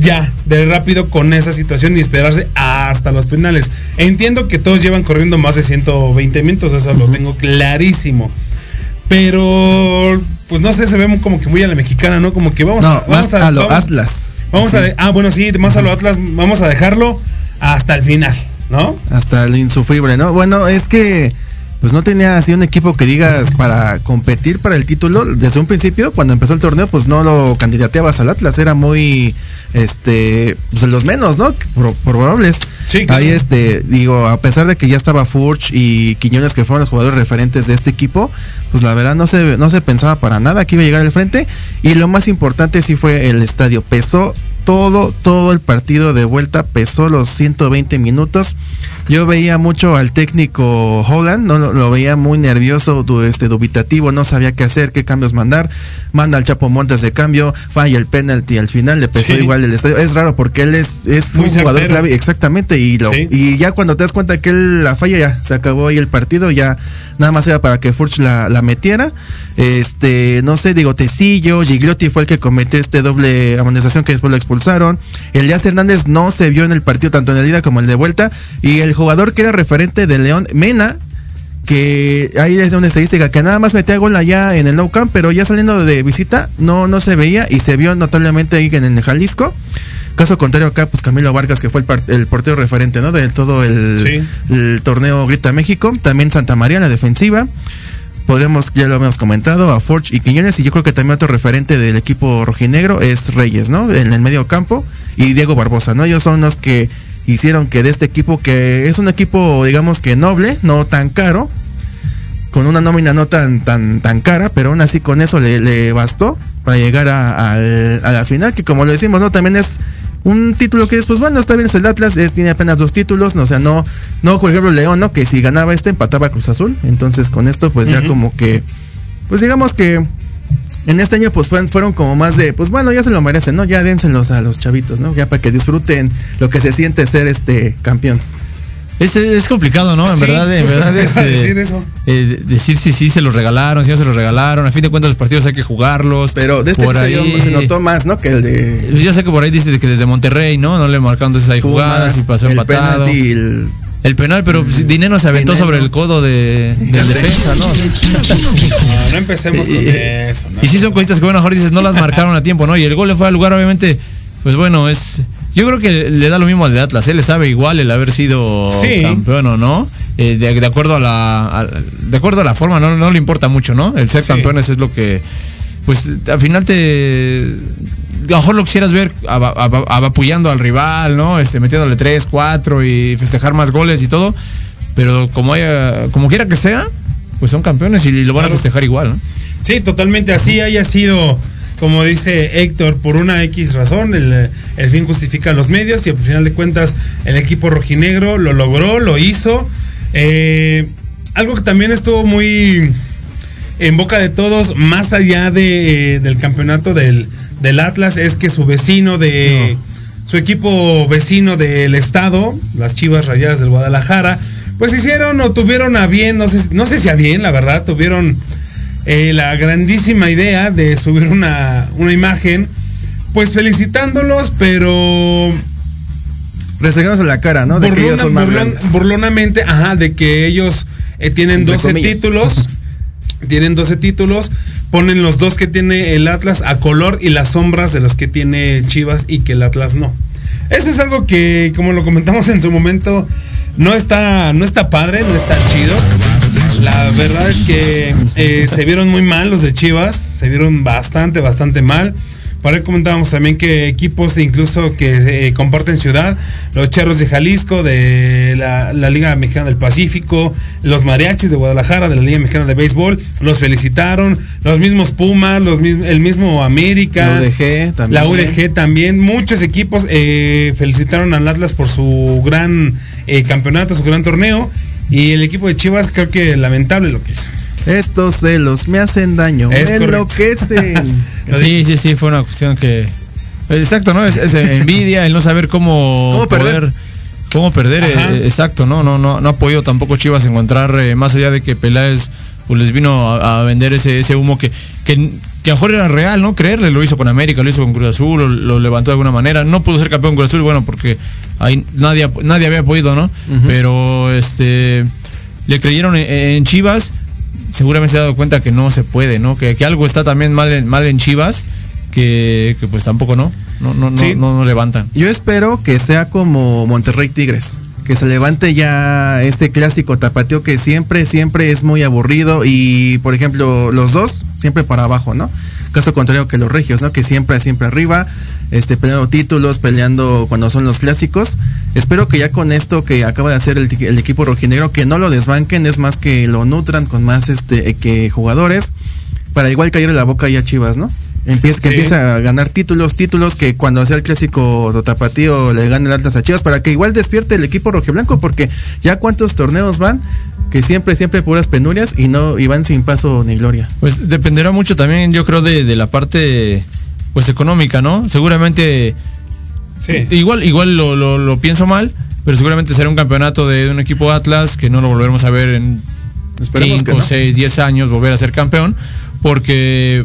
ya de rápido con esa situación y esperarse hasta los penales. Entiendo que todos llevan corriendo más de 120 minutos, eso lo tengo clarísimo. Pero, pues no sé, se ve como que muy a la mexicana, ¿no? Como que vamos, No, a, vamos más a lo vamos- Atlas. Vamos Sí. a, ah, bueno, sí, más a lo Atlas, vamos a dejarlo hasta el final, ¿no? Hasta el insufrible, ¿no? Bueno, es que pues no tenía así un equipo que digas para competir para el título. Desde un principio, cuando empezó el torneo, pues no lo candidateabas al Atlas, era muy, este, pues los menos, ¿no? Pro- probables. Sí, claro. Ahí, este, digo, a pesar de que ya estaba Furch y Quiñones, que fueron los jugadores referentes de este equipo, pues la verdad no se, no se pensaba para nada que iba a llegar al frente. Y lo más importante sí fue el estadio. Pesó todo, todo el partido de vuelta, pesó los 120 minutos. Yo veía mucho al técnico Holland, no lo, lo veía muy nervioso, du- este, dubitativo, no sabía qué hacer, qué cambios mandar. Manda al Chapo Montes de cambio, falla el penalti al final, le pesó Sí. igual el estadio. Es raro porque él es, es Muy un jugador clave, exactamente, y, lo, Sí. y ya cuando te das cuenta que él la falla, ya se acabó ahí el partido, ya nada más era para que Furch la, la metiera. Este, no sé, digo, Tecillo, Gigliotti fue el que cometió este doble amonestación que después lo expulsaron. Elías Hernández no se vio en el partido tanto en el ida como en el de vuelta. Y el jugador que era referente de León, Mena, que ahí es una estadística que nada más metía gol allá en el No Camp, pero ya saliendo de visita no, no se veía y se vio notablemente ahí en el Jalisco. Caso contrario acá, pues Camilo Vargas, que fue el, el portero referente, ¿no? De todo el, el torneo Grita México. También Santa María, la defensiva. Podremos, ya lo hemos comentado, a Forge y Quiñones. Y yo creo que también otro referente del equipo rojinegro es Reyes, ¿no? En el medio campo. Y Diego Barbosa, ¿no? Ellos son los que hicieron que de este equipo, que es un equipo, digamos que noble, no tan caro, con una nómina no tan tan tan cara, pero aún así con eso le, bastó para llegar a, a la final, que como lo decimos, ¿no? También es un título que es, pues bueno, está bien, es el Atlas, es- tiene apenas dos títulos, no, o sea, no, no, por ejemplo, León, ¿no? Que si ganaba este, empataba Cruz Azul, entonces con esto, pues ya como que, pues digamos que en este año pues fueron, fueron como más de, pues bueno, ya se lo merecen, ¿no? Ya dénselos a los chavitos, ¿no? Ya para que disfruten lo que se siente ser este campeón. Es, es complicado, ¿no? En Sí, verdad, en verdad te es, iba a eh, decir eso. eh, decir si sí se los regalaron, si no se los regalaron. A fin de cuentas los partidos hay que jugarlos. Pero de este por ahí, se notó más, ¿no? Que el de Yo sé que por ahí dice que desde Monterrey, ¿no? No le marcaron entonces hay Pumas, jugadas y pasó el empatado. penalti, el- El penal, pero pues, Dinero se aventó sobre el codo de, del defensa, ¿no? No, no empecemos con eso. ¿no? Y sí son cositas que bueno, mejor dices, no las marcaron a tiempo, ¿no? Y el gol le fue al lugar, obviamente, pues bueno, es... Yo creo que le da lo mismo al de Atlas, él le sabe igual el haber sido Sí. campeón o no. Eh, de, de acuerdo a la a- de acuerdo a la forma, no, no le importa mucho, ¿no? El ser Sí. campeones es lo que pues al final te a lo mejor lo quisieras ver abapullando al rival, ¿no? Este, metiéndole 3, 4 y festejar más goles y todo. Pero como haya, como quiera que sea, pues son campeones y lo van a festejar igual, ¿no? Sí, totalmente así haya sido como dice Héctor, por una X razón, el, el fin justifica los medios y al final de cuentas el equipo rojinegro lo logró, lo hizo. Eh, algo que también estuvo muy en boca de todos, más allá de, eh, del campeonato del, del Atlas, es que su vecino de... Su equipo vecino del estado, las Chivas Rayadas del Guadalajara, pues hicieron o tuvieron a bien, no sé, no sé si a bien, la verdad, tuvieron eh, la grandísima idea de subir una, una imagen, pues felicitándolos, pero Restregándose la cara, ¿no? De que ellos son más burlon- grandes. burlonamente, ajá, de que ellos eh, tienen Entre 12 comillas. títulos. tienen 12 títulos. Ponen los dos que tiene el Atlas a color y las sombras de los que tiene Chivas y que el Atlas no. Eso es algo que, como lo comentamos en su momento, no está, no está padre, no está chido. La verdad es que eh, se vieron muy mal los de Chivas, se vieron bastante, bastante mal. Por ahí comentábamos también que equipos incluso que eh, comparten ciudad, los Charros de Jalisco, de la, la Liga Mexicana del Pacífico, los Mariachis de Guadalajara, de la Liga Mexicana de Béisbol, los felicitaron, los mismos Pumas, los el mismo América, La UDG también. la UDG también, muchos equipos eh, felicitaron al Atlas por su gran eh, campeonato, su gran torneo, y el equipo de Chivas creo que lamentable lo que hizo. Estos celos me hacen daño, Es me enloquecen. Sí, sí, sí, fue una cuestión que. Exacto, ¿no? Es, es envidia, el no saber cómo, ¿Cómo perder? poder- cómo perder, eh, exacto, ¿no? No, no, no ha podido tampoco Chivas encontrar, eh, más allá de que Peláez pues les vino a, a vender ese, ese humo que, que, que a lo mejor era real, ¿no? Creerle, lo hizo con América, lo hizo con Cruz Azul, lo, lo levantó de alguna manera. No pudo ser campeón Cruz Azul, bueno, porque ahí nadie, nadie había podido, ¿no? Pero este le creyeron en, en Chivas, seguramente se ha dado cuenta que no se puede, ¿no? Que, que algo está también mal en, mal en Chivas, que, que pues tampoco no, no, no, no, no levantan. Yo espero que sea como Monterrey Tigres. Que se levante ya este clásico tapateo que siempre, siempre es muy aburrido. Y por ejemplo, los dos, siempre para abajo, ¿no? Caso contrario que los regios, ¿no? Que siempre, siempre arriba, este, peleando títulos, peleando cuando son los clásicos. Espero que ya con esto que acaba de hacer el, equipo rojinegro, que no lo desbanquen, es más que lo nutran con más este que jugadores, para igual caer la boca ya Chivas, ¿no? Empieza, que Sí. empieza a ganar títulos, títulos que cuando sea el clásico de tapatío le gane el Atlas a Chivas para que igual despierte el equipo rojiblanco porque ya cuántos torneos van que siempre, siempre puras penurias y no y van sin paso ni gloria. Pues dependerá mucho también, yo creo, de, de la parte pues económica, ¿no? Seguramente Sí. igual, igual lo, lo- lo pienso mal, pero seguramente será un campeonato de un equipo Atlas que no lo volveremos a ver en Esperemos 5, que no. 6, 10 años volver a ser campeón, porque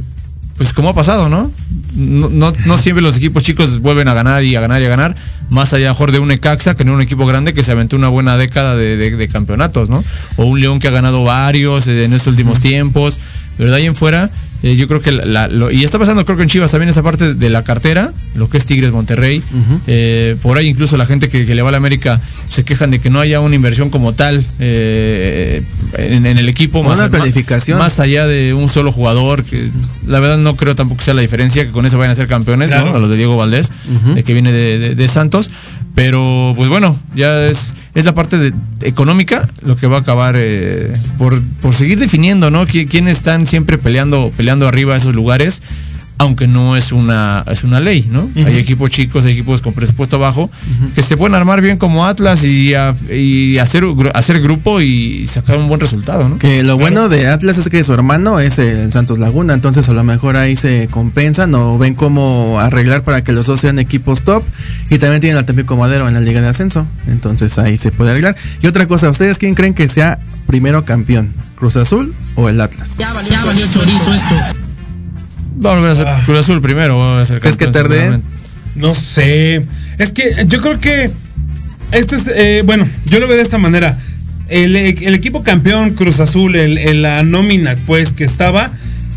pues como ha pasado, ¿no? No, no, no siempre los equipos chicos vuelven a ganar y a ganar y a ganar, más allá mejor de un Ecaxa que no un equipo grande que se aventó una buena década de, de- de campeonatos, ¿no? O un León que ha ganado varios eh, en estos últimos tiempos, pero de ahí en fuera, eh, yo creo que la- la- lo- y está pasando creo que en Chivas también esa parte de la cartera, lo que es Tigres Monterrey, eh, por ahí incluso la gente que, que le va a la América se quejan de que no haya una inversión como tal eh, en, en el equipo, Una más, planificación. más allá de un solo jugador, que la verdad no creo tampoco sea la diferencia, que con eso vayan a ser campeones, Claro. ¿no? A los de Diego Valdés, que viene de, de- de Santos. Pero pues bueno, ya es, es la parte económica lo que va a acabar eh, por, por seguir definiendo, ¿no? Qui- Quiénes están siempre peleando, peleando arriba esos lugares, aunque no es una, es una ley, ¿no? Hay equipos chicos, hay equipos con presupuesto bajo, que se pueden armar bien como Atlas y, a- y hacer, hacer grupo y sacar un buen resultado, ¿no? Que lo bueno de Atlas es que su hermano es el Santos Laguna, entonces a lo mejor ahí se compensan o ven cómo arreglar para que los dos sean equipos top y también tienen al Tampico Madero en la Liga de Ascenso, entonces ahí se puede arreglar. Y otra cosa, ¿ustedes quién creen que sea primero campeón? ¿Cruz Azul o el Atlas? Ya valió, ya valió chorizo esto. Va a volver a ser Ah. Cruz Azul primero, a ser ¿Crees que seguramente. No sé. Es que yo creo que este es, eh, bueno, yo lo veo de esta manera. El, el equipo campeón Cruz Azul, el, el- la nómina, pues, que estaba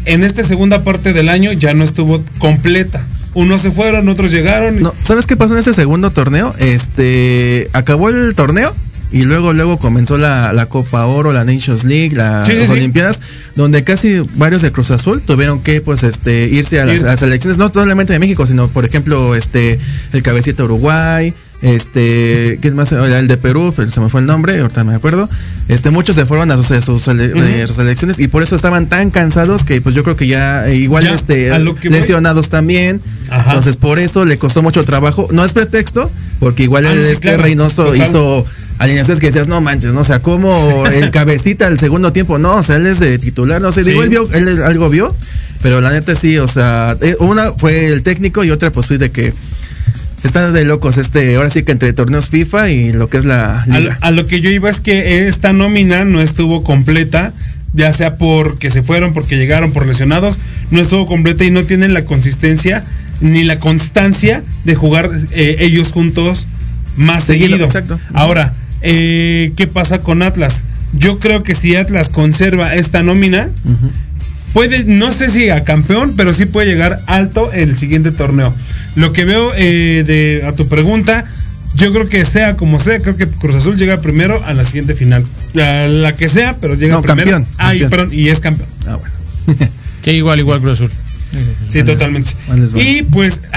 en esta segunda parte del año ya no estuvo completa. Unos se fueron, otros llegaron. No, ¿sabes qué pasó en este segundo torneo? Este, acabó el torneo y luego luego comenzó la, la Copa Oro, la Nations League, la- Sí, sí, las sí. Olimpiadas, donde casi varios de Cruz Azul tuvieron que pues este irse a las, a las elecciones, no solamente de México, sino por ejemplo este el cabecita Uruguay, Este, ¿quién más? El de Perú, se me fue el nombre, ahorita me acuerdo. Este, muchos se fueron a sus, a sus eh, sus selecciones y por eso estaban tan cansados que pues yo creo que ya eh, igual Ya, este voy- lesionados también. Ajá. Entonces por eso le costó mucho trabajo. No es pretexto, porque igual Ah, el sí, este claro, Reynoso hizo alineaciones que decías, no manches, ¿no? O sea, como el cabecita el segundo tiempo, no, o sea, él es de titular, no sé, Sí. digo, él vio, él algo vio, pero la neta sí, o sea, eh, una fue el técnico y otra pues fue de que está de locos este, ahora sí que entre torneos FIFA y lo que es la A lo, liga. a lo que yo iba es que esta nómina no estuvo completa, ya sea porque se fueron, porque llegaron por lesionados, no estuvo completa y no tienen la consistencia ni la constancia de jugar eh, ellos juntos más Seguido, seguido. exacto. Ahora, eh, ¿qué pasa con Atlas? Yo creo que si Atlas conserva esta nómina, puede, no sé si a campeón, pero sí puede llegar alto el siguiente torneo. Lo que veo eh, de, a tu pregunta, yo creo que sea como sea, creo que Cruz Azul llega primero a la siguiente final. La, la que sea, pero llega No, primero. campeón, Ah, y, campeón. perdón, y es campeón. Ah, bueno. Sí, igual, igual Cruz Azul. Sí, totalmente. Y pues.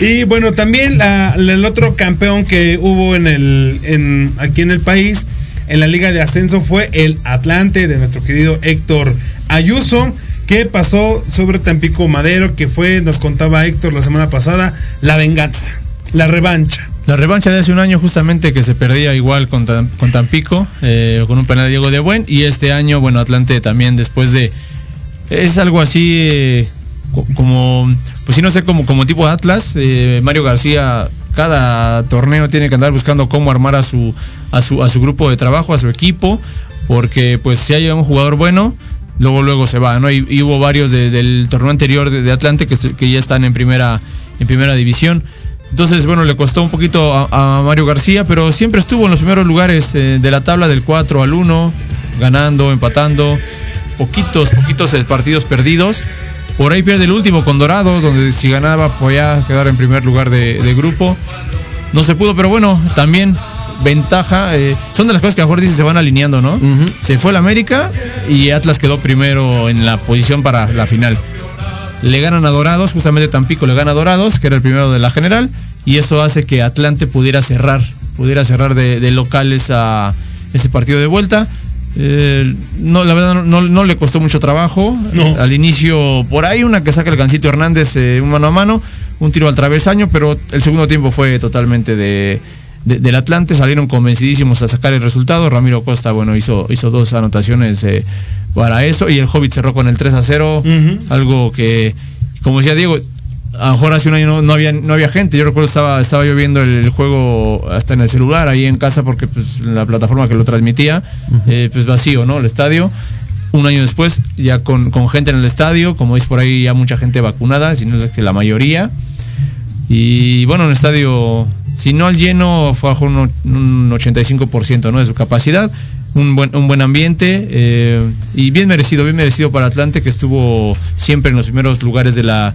Y bueno, también la- la- el otro campeón que hubo en el, en, aquí en el país, en la Liga de Ascenso, fue el Atlante de nuestro querido Héctor Ayuso, que pasó sobre Tampico Madero, que fue, nos contaba Héctor la semana pasada, la venganza, la revancha. La revancha de hace un año justamente que se perdía igual con, con Tampico, eh, con un penal de Diego de Buen, y este año, bueno, Atlante también después de... Es algo así eh, co- como, pues sí, no sé, como, como tipo Atlas, eh, Mario García cada torneo tiene que andar buscando cómo armar a su, a su, a su grupo de trabajo, a su equipo, porque pues si hay un jugador bueno, luego luego se va, ¿no? Y, hubo varios de- del torneo anterior de, Atlante que, que ya están en primera, en primera división. Entonces, bueno, le costó un poquito a, a Mario García, pero siempre estuvo en los primeros lugares eh, de la tabla del 4 al 1, ganando, empatando, poquitos, poquitos partidos perdidos. Por ahí pierde el último con Dorados, donde si ganaba podía quedar en primer lugar de, de grupo. No se pudo, pero bueno, también ventaja. eh, son de las cosas que a mejor dice se van alineando, ¿no? Se fue el América y Atlas quedó primero en la posición para la final. Le ganan a Dorados, justamente Tampico le gana a Dorados, que era el primero de la general, y eso hace que Atlante pudiera cerrar, pudiera cerrar de, de locales a ese partido de vuelta. Eh, no, la verdad no, no- le costó mucho trabajo. No. Al inicio, por ahí una que saca el Gancito Hernández eh, un mano a mano, un tiro al travesaño, pero el segundo tiempo fue totalmente de, de- del Atlante, salieron convencidísimos a sacar el resultado. Ramiro Costa, bueno, hizo, hizo dos anotaciones eh, para eso, y el Hobbit cerró con el 3 a 0, algo que, como decía Diego, a lo mejor hace un año no, no había, no había gente. Yo recuerdo estaba, estaba yo viendo el, juego hasta en el celular, ahí en casa, porque pues, la plataforma que lo transmitía, eh, pues vacío, ¿no? El estadio. Un año después, ya con, con gente en el estadio, como veis por ahí ya mucha gente vacunada, si no es que la mayoría. Y bueno, un estadio, si no al lleno, fue bajo un, un 85% ¿no? de su capacidad. Un buen, un buen ambiente eh, y bien merecido, bien merecido para Atlante, que estuvo siempre en los primeros lugares de la,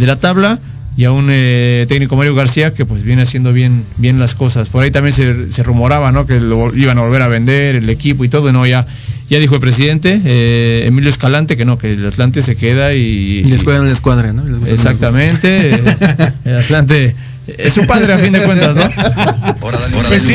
de la tabla. Y a un eh, técnico Mario García que pues viene haciendo bien, bien las cosas. Por ahí también se, se rumoraba ¿no? que lo iban a volver a vender el equipo y todo. y No, ya, ya dijo el presidente eh, Emilio Escalante que no, que el Atlante se queda y, Y les cuadran el escuadra, ¿no? Les Exactamente. eh, el Atlante es su padre a fin de cuentas, ¿no? Pues sí,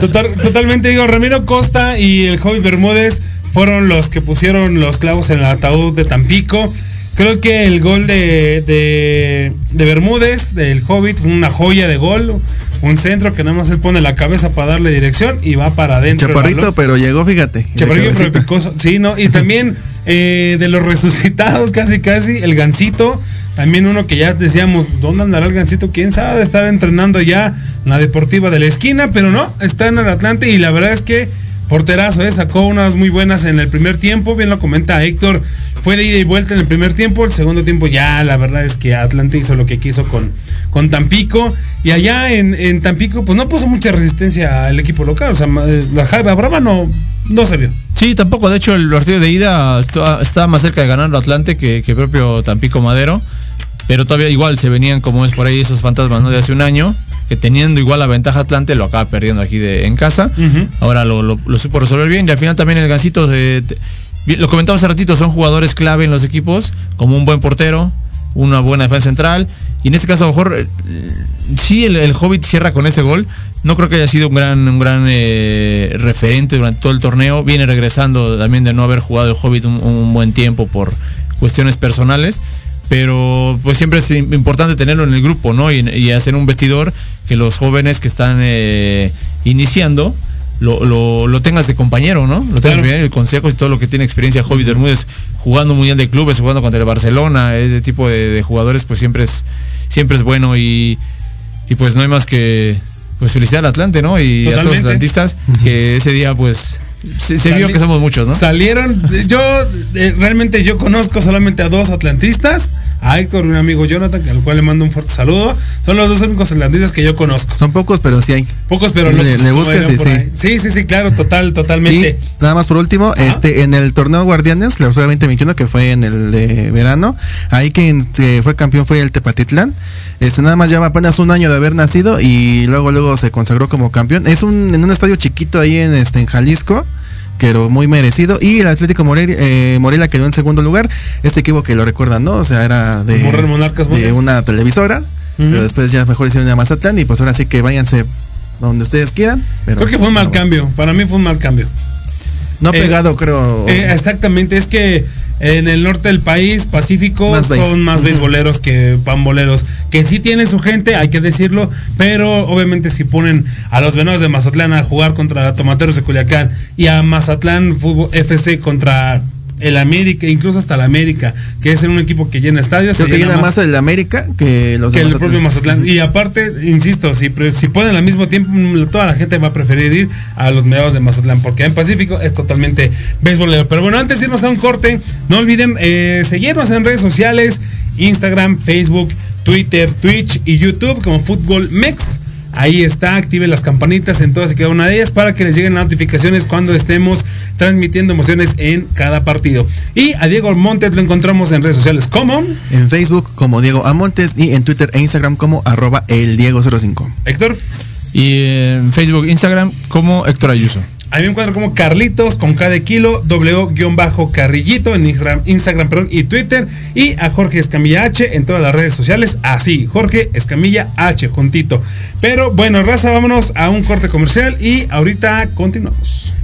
total- totalmente digo, Ramiro Costa y el Hobbit Bermúdez fueron los que pusieron los clavos en el ataúd de Tampico. Creo que el gol de, de, de Bermúdez, del Hobbit, una joya de gol. Un centro que nada más él pone la cabeza para darle dirección y va para adentro. Chaparrito, pero llegó, fíjate. Chaparrillo De pero picoso. Sí, ¿no? Y también eh, de los resucitados, casi, casi, el gancito. También uno que ya decíamos, ¿dónde andará el gancito? ¿Quién sabe? Estar entrenando ya en la deportiva de la esquina, pero no, está en el Atlante y la verdad es que porterazo, ¿eh? sacó unas muy buenas en el primer tiempo, bien lo comenta Héctor, fue de ida y vuelta en el primer tiempo, el segundo tiempo ya la verdad es que Atlante hizo lo que quiso con, con Tampico y allá en, en Tampico pues no puso mucha resistencia al equipo local, o sea, eh, la Jaiba Brava no, no se vio. Sí, tampoco. De hecho, el partido de ida estaba más cerca de ganar el Atlante que, que propio Tampico Madero. Pero todavía igual se venían como es por ahí esos fantasmas ¿no? de hace un año. Que teniendo igual la ventaja Atlante lo acaba perdiendo aquí de, en casa. Ahora lo, lo- lo supo resolver bien. Y al final también el Gancito, bien, lo comentamos hace ratito, son jugadores clave en los equipos. Como un buen portero, una buena defensa central Y en este caso, a lo mejor, eh, sí, el, el Hobbit cierra con ese gol. No creo que haya sido un gran, un gran eh, referente durante todo el torneo. Viene regresando también de no haber jugado el Hobbit un, un buen tiempo por cuestiones personales. Pero pues siempre es im- importante tenerlo en el grupo, ¿no? Y, y hacer un vestidor que los jóvenes que están eh, iniciando lo, lo, lo tengas de compañero, ¿no? Lo tengas bien, el consejo y todo lo que tiene experiencia Hobbit Bermúdez jugando mundial de clubes, jugando contra el Barcelona, ese tipo de, de jugadores, pues siempre es, siempre es bueno y, y pues no hay más que pues felicitar al Atlante, ¿no? Y a todos los atlantistas que ese día pues se, se vio que somos muchos, ¿no? Salieron, yo eh, realmente yo conozco solamente a dos atlantistas, a Héctor un amigo Jonathan, al cual le mando un fuerte saludo. Son los dos únicos atlantistas que yo conozco. Son pocos, pero sí hay. Pocos, pero Sí, locos, le- le buscas sí. Sí, sí, sí, claro, total, totalmente. Y nada más por último, este en el torneo Guardianes, clausura 2021, que fue en el de verano, ahí quien fue campeón fue el Tepatitlán. Este nada más lleva apenas un año de haber nacido y luego luego se consagró como campeón. Es un en un estadio chiquito ahí en este en Jalisco. Pero muy merecido. Y el Atlético Morelia, eh, Morelia quedó en segundo lugar. Este equipo que lo recuerdan, ¿no? O sea, era de, una televisora. Pero después ya mejor hicieron a Mazatlán. Y pues ahora sí que váyanse donde ustedes quieran. Pero Creo que fue un mal cambio. Para mí fue un mal cambio. No Eh, pegado, creo. Eh, exactamente, es que en el norte del país, Pacífico, Más son más beisboleros que pamboleros, que sí tienen su gente, hay que decirlo, pero obviamente si ponen a los venados de Mazatlán a jugar contra Tomateros de Culiacán y a Mazatlán Fútbol FC contra el América, incluso hasta el América, que es en un equipo que llena estadios, Creo que llena llena más el América que los que de el propio Mazatlán. Y aparte, insisto, si, si ponen al mismo tiempo, mm, toda la gente va a preferir ir a los mediados de Mazatlán, porque en Pacífico es totalmente béisbolero. Pero bueno, antes de irnos a un corte, no olviden eh, seguirnos en redes sociales, Instagram, Facebook, Twitter, Twitch y YouTube como Fútbol Mex. Ahí está, active las campanitas en todas y cada una de ellas para que les lleguen notificaciones cuando estemos transmitiendo emociones en cada partido. Y a Diego Montes lo encontramos en redes sociales como En Facebook como Diego Amontes y en Twitter e Instagram como arroba el Diego05. Héctor. Y en Facebook, Instagram como Héctor Ayuso. A mí me encuentro como Carlitos con K de kilo, W-carrillito en Instagram, Instagram perdón, y Twitter. Y a Jorge Escamilla H en todas las redes sociales. Así, Jorge Escamilla H, juntito. Pero bueno, raza, vámonos a un corte comercial y ahorita continuamos.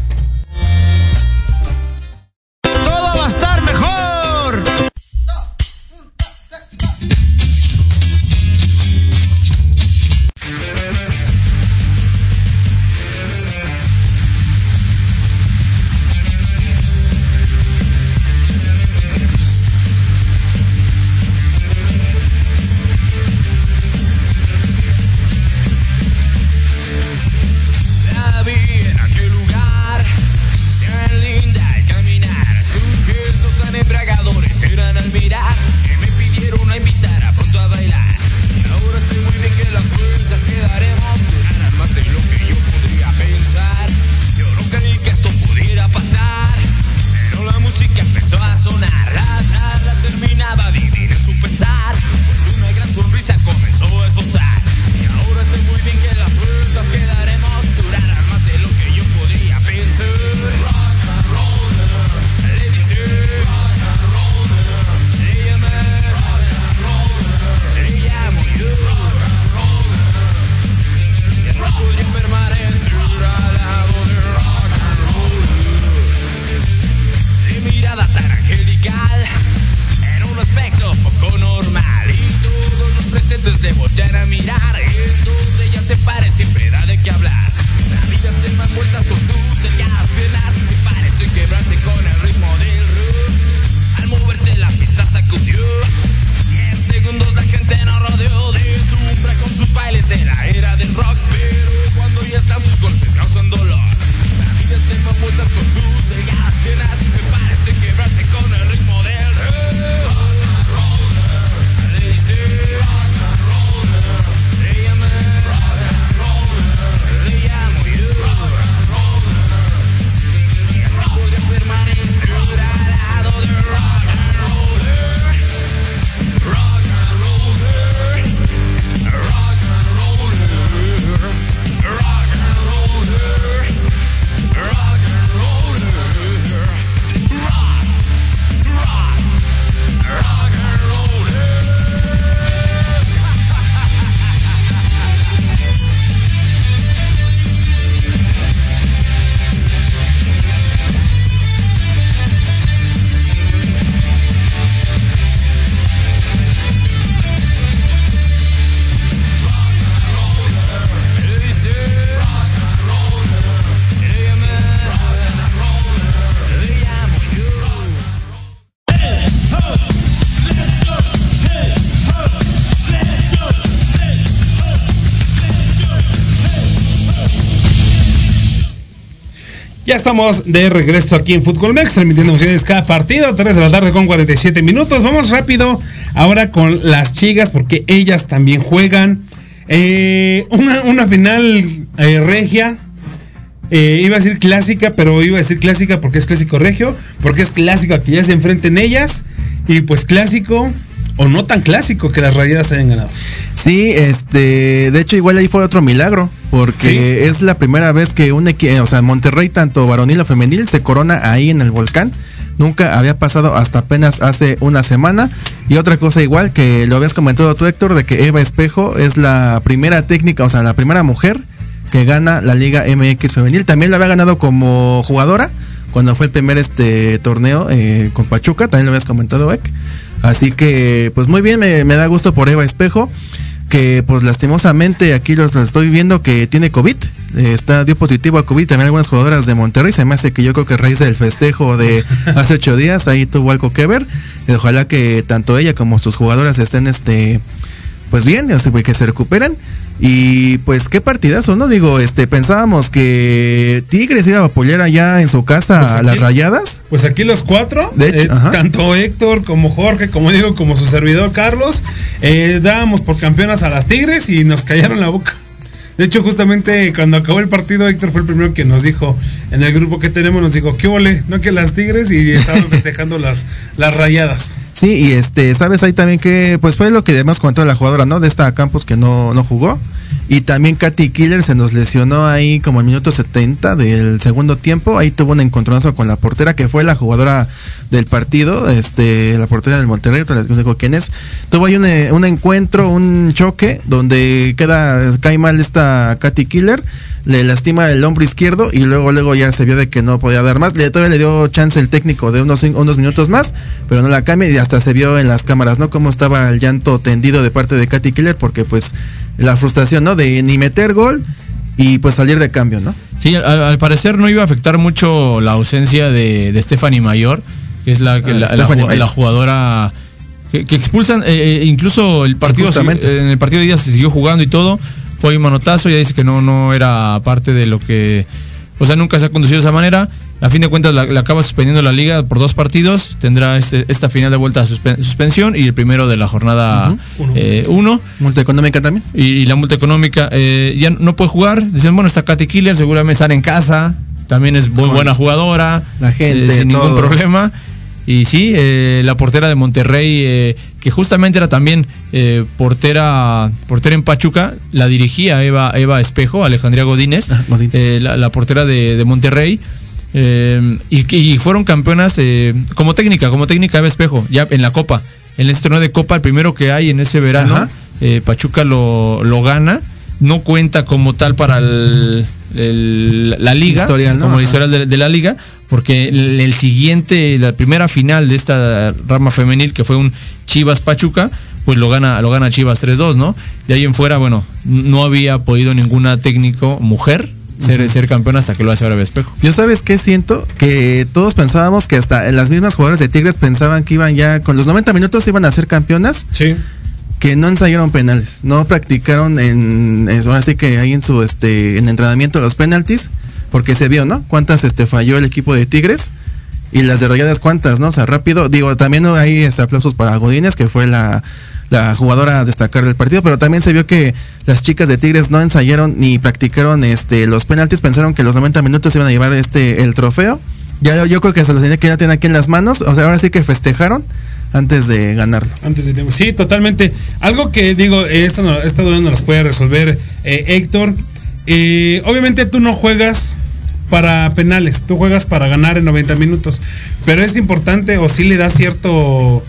Ya estamos de regreso aquí en Fútbol Mex, transmitiendo emociones cada partido, 3 de la tarde con 47 minutos. Vamos rápido ahora con las chicas, porque ellas también juegan. Eh, una, una final eh, regia. Eh, iba a decir clásica, pero iba a decir clásica porque es clásico regio, porque es clásico que ya se enfrenten ellas. Y pues clásico, o no tan clásico que las rayadas hayan ganado. Sí, este, de hecho igual ahí fue otro milagro, porque es la primera vez que un equipo, o sea, Monterrey, tanto varonil o femenil, se corona ahí en el volcán. Nunca había pasado hasta apenas hace una semana. Y otra cosa igual que lo habías comentado tú, Héctor, de que Eva Espejo es la primera técnica, o sea, la primera mujer que gana la Liga MX femenil. También la había ganado como jugadora cuando fue el primer este torneo eh, con Pachuca, también lo habías comentado, Ek. Así que, pues muy bien, me, me da gusto por Eva Espejo que pues lastimosamente aquí los, los estoy viendo que tiene COVID, eh, está dio positivo a COVID también algunas jugadoras de Monterrey, se me hace que yo creo que a raíz del festejo de hace ocho días ahí tuvo algo que ver, Eh, ojalá que tanto ella como sus jugadoras estén este pues bien, así que se recuperen y pues qué partidazo, ¿no? Digo, este pensábamos que Tigres iba a apoyar allá en su casa Pues a las rayadas. Pues aquí los cuatro, De hecho, eh, tanto Héctor como Jorge, como digo, como su servidor Carlos, eh, dábamos por campeonas a las Tigres y nos callaron la boca. De hecho, justamente cuando acabó el partido, Héctor fue el primero que nos dijo, en el grupo que tenemos, nos dijo, ¿qué ole? No que las Tigres y estaban festejando las, las rayadas. Sí, y este, sabes ahí también que, pues fue lo que hemos comentado la jugadora, ¿no? De esta Campos que no, no jugó. Y también Katy Killer se nos lesionó ahí como el minuto 70 del segundo tiempo. Ahí tuvo un encontronazo con la portera, que fue la jugadora del partido, este, la portera del Monterrey, otra vez no quién es. Tuvo ahí un, eh, un encuentro, un choque, donde queda, cae mal esta Katy Killer, le lastima el hombro izquierdo y luego, luego ya se vio de que no podía dar más. Le, todavía le dio chance el técnico de unos, unos minutos más, pero no la cambia y hasta se vio en las cámaras, ¿no? Cómo estaba el llanto tendido de parte de Katy Killer, porque pues la frustración, ¿no? De ni meter gol y pues salir de cambio, ¿no? Sí, al, parecer no iba a afectar mucho la ausencia de Stephanie Mayor, que es la, que la, jugadora que, que expulsan, eh, eh, incluso el partido, sigue- en el partido de día se siguió jugando y todo, fue un manotazo, ya dice que no, no era parte de lo que, o sea, nunca se ha conducido de esa manera. A fin de cuentas la, la acaba suspendiendo la liga por dos partidos, tendrá este- esta final de vuelta a suspen- suspensión y el primero de la jornada 1. Multa económica también. Y, y la multa económica eh, ya no puede jugar. Dicen, bueno, está Katy Killer, seguramente estar en casa. También es muy buena jugadora. la gente, eh, sin ningún problema. Y sí, eh, la portera de Monterrey, eh, que justamente era también eh, portera, portera en Pachuca, la dirigía Eva, Eva Espejo, Alejandría Godínez, Ah, eh, la, la portera de, de Monterrey. y, fueron campeonas como técnica, como técnica Eva Espejo, ya en la Copa. En este torneo de Copa, el primero que hay en ese verano, Pachuca lo, lo gana. No cuenta como tal para el- el- la liga, Historial, ¿no? como el historial de, de la liga, porque el, el siguiente, la primera final de esta rama femenil, que fue un Chivas Pachuca, pues lo gana, lo gana Chivas 3-2, ¿no? De ahí en fuera, bueno, no había podido ninguna técnico mujer ser, ser campeona hasta que lo hace ahora Espejo. Yo sabes qué siento que todos pensábamos que hasta las mismas jugadoras de Tigres pensaban que iban ya con los 90 minutos iban a ser campeonas, Sí. Que no ensayaron penales, no practicaron en eso, así que en su este en entrenamiento los penaltis, porque se vio, ¿no? Cuántas este falló el equipo de Tigres y las de Rayadas cuántas, ¿no? O sea, rápido, digo, también hay este, aplausos para Godínez, que fue la la jugadora a destacar del partido, pero también se vio que las chicas de Tigres no ensayaron ni practicaron este los penaltis, pensaron que los 90 minutos iban a llevar este el trofeo. Ya yo creo que se los tenía que ya tienen aquí en las manos, o sea, ahora sí que festejaron antes de ganarlo. Antes de. Sí, totalmente. Algo que digo, esta, no- esta duda nos puede resolver eh, Héctor. Eh, obviamente tú no juegas para penales, tú juegas para ganar en 90 minutos. Pero es importante o sí le da cierto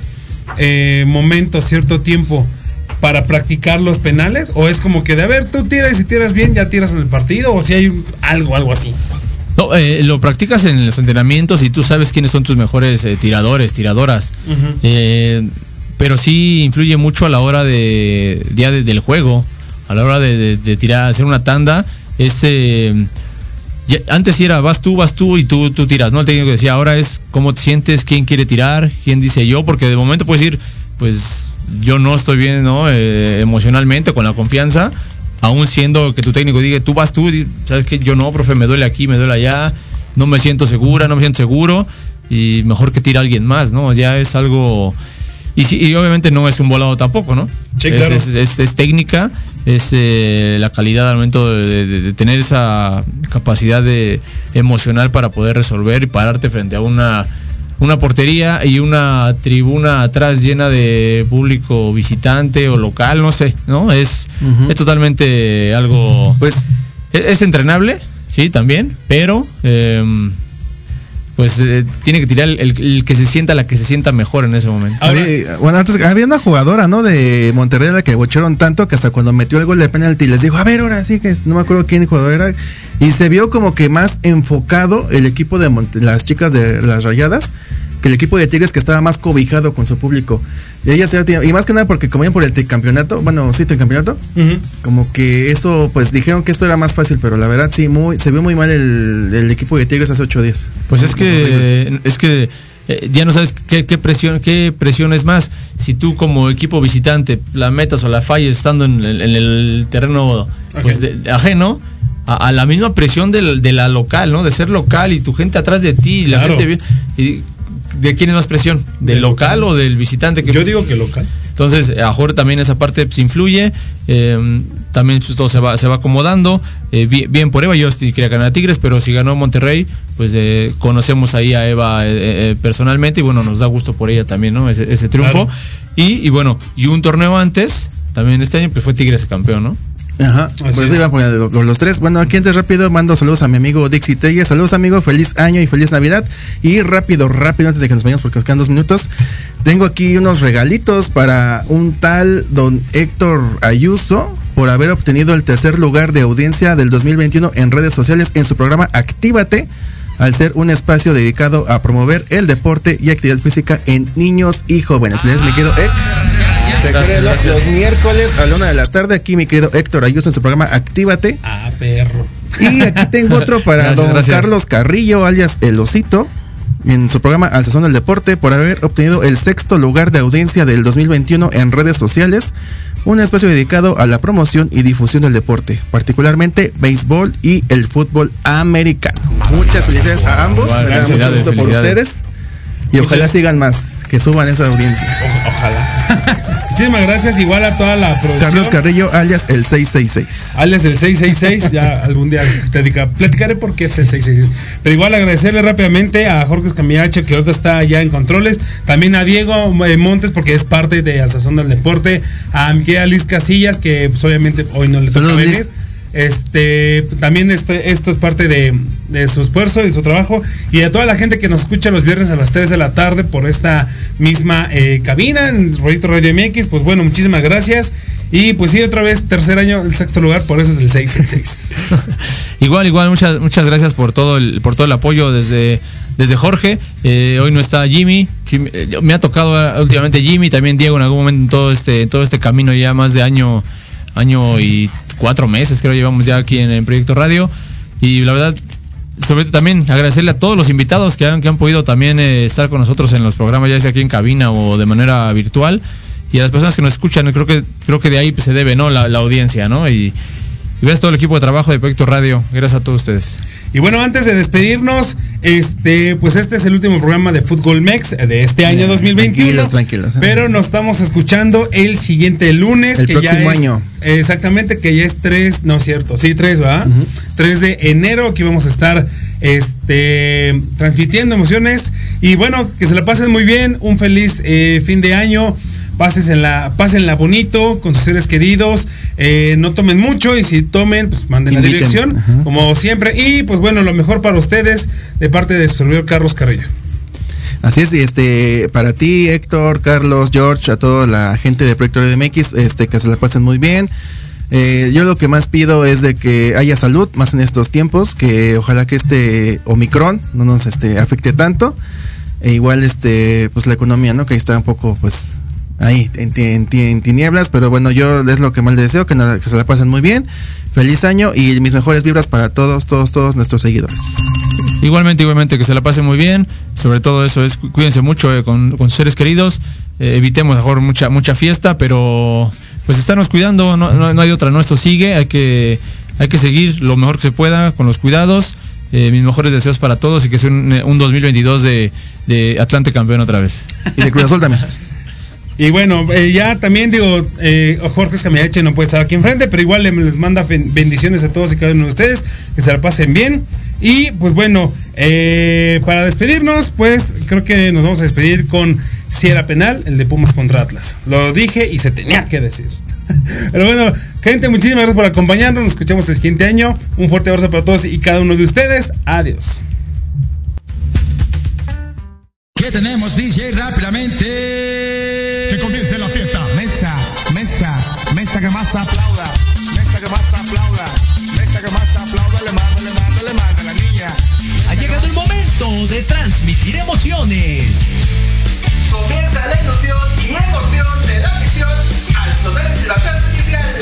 eh, momento, cierto tiempo para practicar los penales. O es como que de a ver, tú tiras y si tiras bien, ya tiras en el partido. O si hay algo, algo así. No, eh, lo practicas en los entrenamientos y tú sabes quiénes son tus mejores eh, tiradores, tiradoras. Eh, pero sí influye mucho a la hora de día de- del juego, a la hora de, de- de tirar, hacer una tanda. Es eh, ya- antes era vas tú, vas tú y tú tú tiras, ¿no? El técnico decía, ahora es cómo te sientes, quién quiere tirar, quién dice yo, porque de momento puedes decir, pues yo no estoy bien, ¿no? Emocionalmente, con la confianza, aún siendo que tu técnico diga, tú vas tú, sabes que yo no, profe, me duele aquí, me duele allá. no me siento segura, no me siento seguro y mejor que tire a alguien más, ¿no? Ya es algo... Y, sí, y obviamente no es un volado tampoco, ¿no? Sí, Es- claro. es, es- es técnica, es eh, la calidad al momento de, de- de tener esa capacidad de, emocional para poder resolver y pararte frente a una, una portería y una tribuna atrás llena de público visitante o local, no sé, ¿no? Es, es totalmente algo... Pues es, es entrenable, sí, también, pero... em, pues eh, tiene que tirar el, el que se sienta la que se sienta mejor en ese momento. Había, bueno, antes había una jugadora, ¿no? De Monterrey a la que bocharon tanto que hasta cuando metió el gol de penalti les dijo, a ver, ahora sí que no me acuerdo quién jugador era. Y se vio como que más enfocado el equipo de Monte- las chicas de las rayadas que el equipo de Tigres que estaba más cobijado con su público. Y ya tenían- y más que nada porque como iban por el tricampeonato, bueno, sí, tricampeonato, como que eso, pues dijeron que esto era más fácil, pero la verdad sí, muy, se vio muy mal el, el equipo de Tigres hace ocho días. Pues es que es que eh, ya no sabes qué, qué presión qué presión es más si tú como equipo visitante la metas o la falles estando en el, en el terreno pues, de ajeno a, a la misma presión del- de la local no de ser local y tu gente atrás de ti y la Claro. gente bien- y de quién es más presión del local, o del visitante que Yo digo que local. entonces, a Jorge también esa parte pues, influye. eh, también pues, todo se va, se va acomodando. eh, bien, bien por Eva, yo sí quería ganar a Tigres, pero si ganó Monterrey, pues eh, conocemos ahí a Eva personalmente y bueno, nos da gusto por ella también, ¿no? Ese, ese triunfo. Claro. Y, y bueno, y un torneo antes, también este año, pues fue Tigres campeón, ¿no? Ajá, Así pues es. iban por los, los tres. Bueno, aquí antes rápido mando saludos a mi amigo Dixie Telles. Saludos amigo, feliz año y feliz Navidad. Y rápido, rápido, antes de que nos vayamos porque nos quedan dos minutos. Tengo aquí unos regalitos para un tal don Héctor Ayuso por haber obtenido el tercer lugar de audiencia del 2021 en redes sociales en su programa Actívate al ser un espacio dedicado a promover el deporte y actividad física en niños y jóvenes. Les me quedo Héctor. Gracias, los, gracias. los miércoles a la una de la tarde aquí mi querido Héctor Ayuso en su programa Actívate. Ah, perro. Y aquí tengo otro para Gracias, don. Carlos Carrillo, alias El Osito, en su programa Al Sazón del Deporte, por haber obtenido el sexto lugar de audiencia del 2021 en redes sociales, un espacio dedicado a la promoción y difusión del deporte, particularmente béisbol y el fútbol americano. Muchas felicidades a ambos, me da mucho gusto por ustedes. Y ojalá sigan más, que suban esa audiencia. Ojalá. Muchísimas gracias igual a toda la producción. Carlos Carrillo, alias el 666. Alias el 666, ya algún día platicaré por qué es el 666. Pero igual agradecerle rápidamente a Jorge Escamillacho, que ahorita está ya en controles. También a Diego eh, Montes, porque es parte de Alzazón del Deporte. A mi querida Liz Casillas, que pues, obviamente hoy no le toca venir. Este, también este, esto es parte de, de su esfuerzo y su trabajo. Y a toda la gente que nos escucha los viernes a las 3 de la tarde por esta misma eh, cabina en Proyecto Radio MX, pues bueno, muchísimas gracias. Y pues sí, otra vez, tercer año, el sexto lugar, por eso es el 666. Igual, igual, muchas, muchas gracias por todo el, por todo el apoyo desde, desde Jorge. Eh, hoy no está Jimmy. Eh, me ha tocado eh, últimamente Jimmy, también Diego en algún momento en todo este, en todo este camino ya más de año, año y cuatro meses, creo llevamos ya aquí en el Proyecto Radio. Y la verdad, sobre también agradecerle a todos los invitados que han, que han podido también eh, estar con nosotros en los programas, ya sea aquí en cabina o de manera virtual. Y a las personas que nos escuchan, creo que, creo que de ahí pues, se debe, ¿no? La, la audiencia, ¿no? Y, y gracias a todo el equipo de trabajo de Proyecto Radio. Gracias a todos ustedes. Y bueno, antes de despedirnos, este, pues este es el último programa de Fútbol Mex de este año 2021. Tranquilos, tranquilos. Pero nos estamos escuchando el siguiente lunes. El que ya próximo es- año. Exactamente, que ya es 3, no es cierto, sí, 3, ¿verdad? 3 de enero, aquí vamos a estar este, transmitiendo emociones. Y bueno, que se la pasen muy bien, un feliz eh, fin de año. Pásenla, pásenla bonito con sus seres queridos. eh, no tomen mucho y si tomen, pues manden la dirección, Ajá. como siempre. Y pues bueno, lo mejor para ustedes de parte de su servidor Carlos Carrillo. Así es, y este, para ti, Héctor, Carlos, George, a toda la gente de Proyecto Radio MX, este, que se la pasen muy bien. Eh, yo lo que más pido es de que haya salud, más en estos tiempos, que ojalá que este Omicron no nos este, afecte tanto. E igual, este, pues la economía, ¿no? Que está un poco, pues, ahí, en, ti- en en tinieblas, pero bueno, yo es lo que más les deseo, que, no- que se la pasen muy bien. Feliz año y mis mejores vibras para todos, todos, todos nuestros seguidores. Igualmente, igualmente, que se la pasen muy bien. Sobre todo eso es, cu- cuídense mucho eh, con, con sus seres queridos. Eh, evitemos mejor mucha, mucha fiesta, pero pues estarnos cuidando, no, no- no hay otra, no, esto sigue, hay que, hay que seguir lo mejor que se pueda con los cuidados. eh, mis mejores deseos para todos y que sea un, un 2022 de, de Atlante campeón otra vez. Y de Cruz Azul también. Y bueno, eh, ya también digo, eh, Jorge Escamiache no puede estar aquí enfrente, pero igual le- les manda bendiciones a todos y cada uno de ustedes, que se la pasen bien. Y pues bueno, eh, para despedirnos, pues creo que nos vamos a despedir con si era penal, el de Pumas contra Atlas. Lo dije y se tenía que decir. Pero bueno, gente, muchísimas gracias por acompañarnos. Nos escuchamos el siguiente año. Un fuerte abrazo para todos y cada uno de ustedes. Adiós. ¿Qué tenemos, DJ? Rápidamente. Que comience la fiesta. Mesa, mesa, mesa que más aplauda. Mesa que más aplauda. Mesa que más aplauda. Le mando, le mando, le mando a la niña. Ha llegado el momento de transmitir emociones. Comienza la ilusión y emoción de la misión al sonar el silbatazo inicial.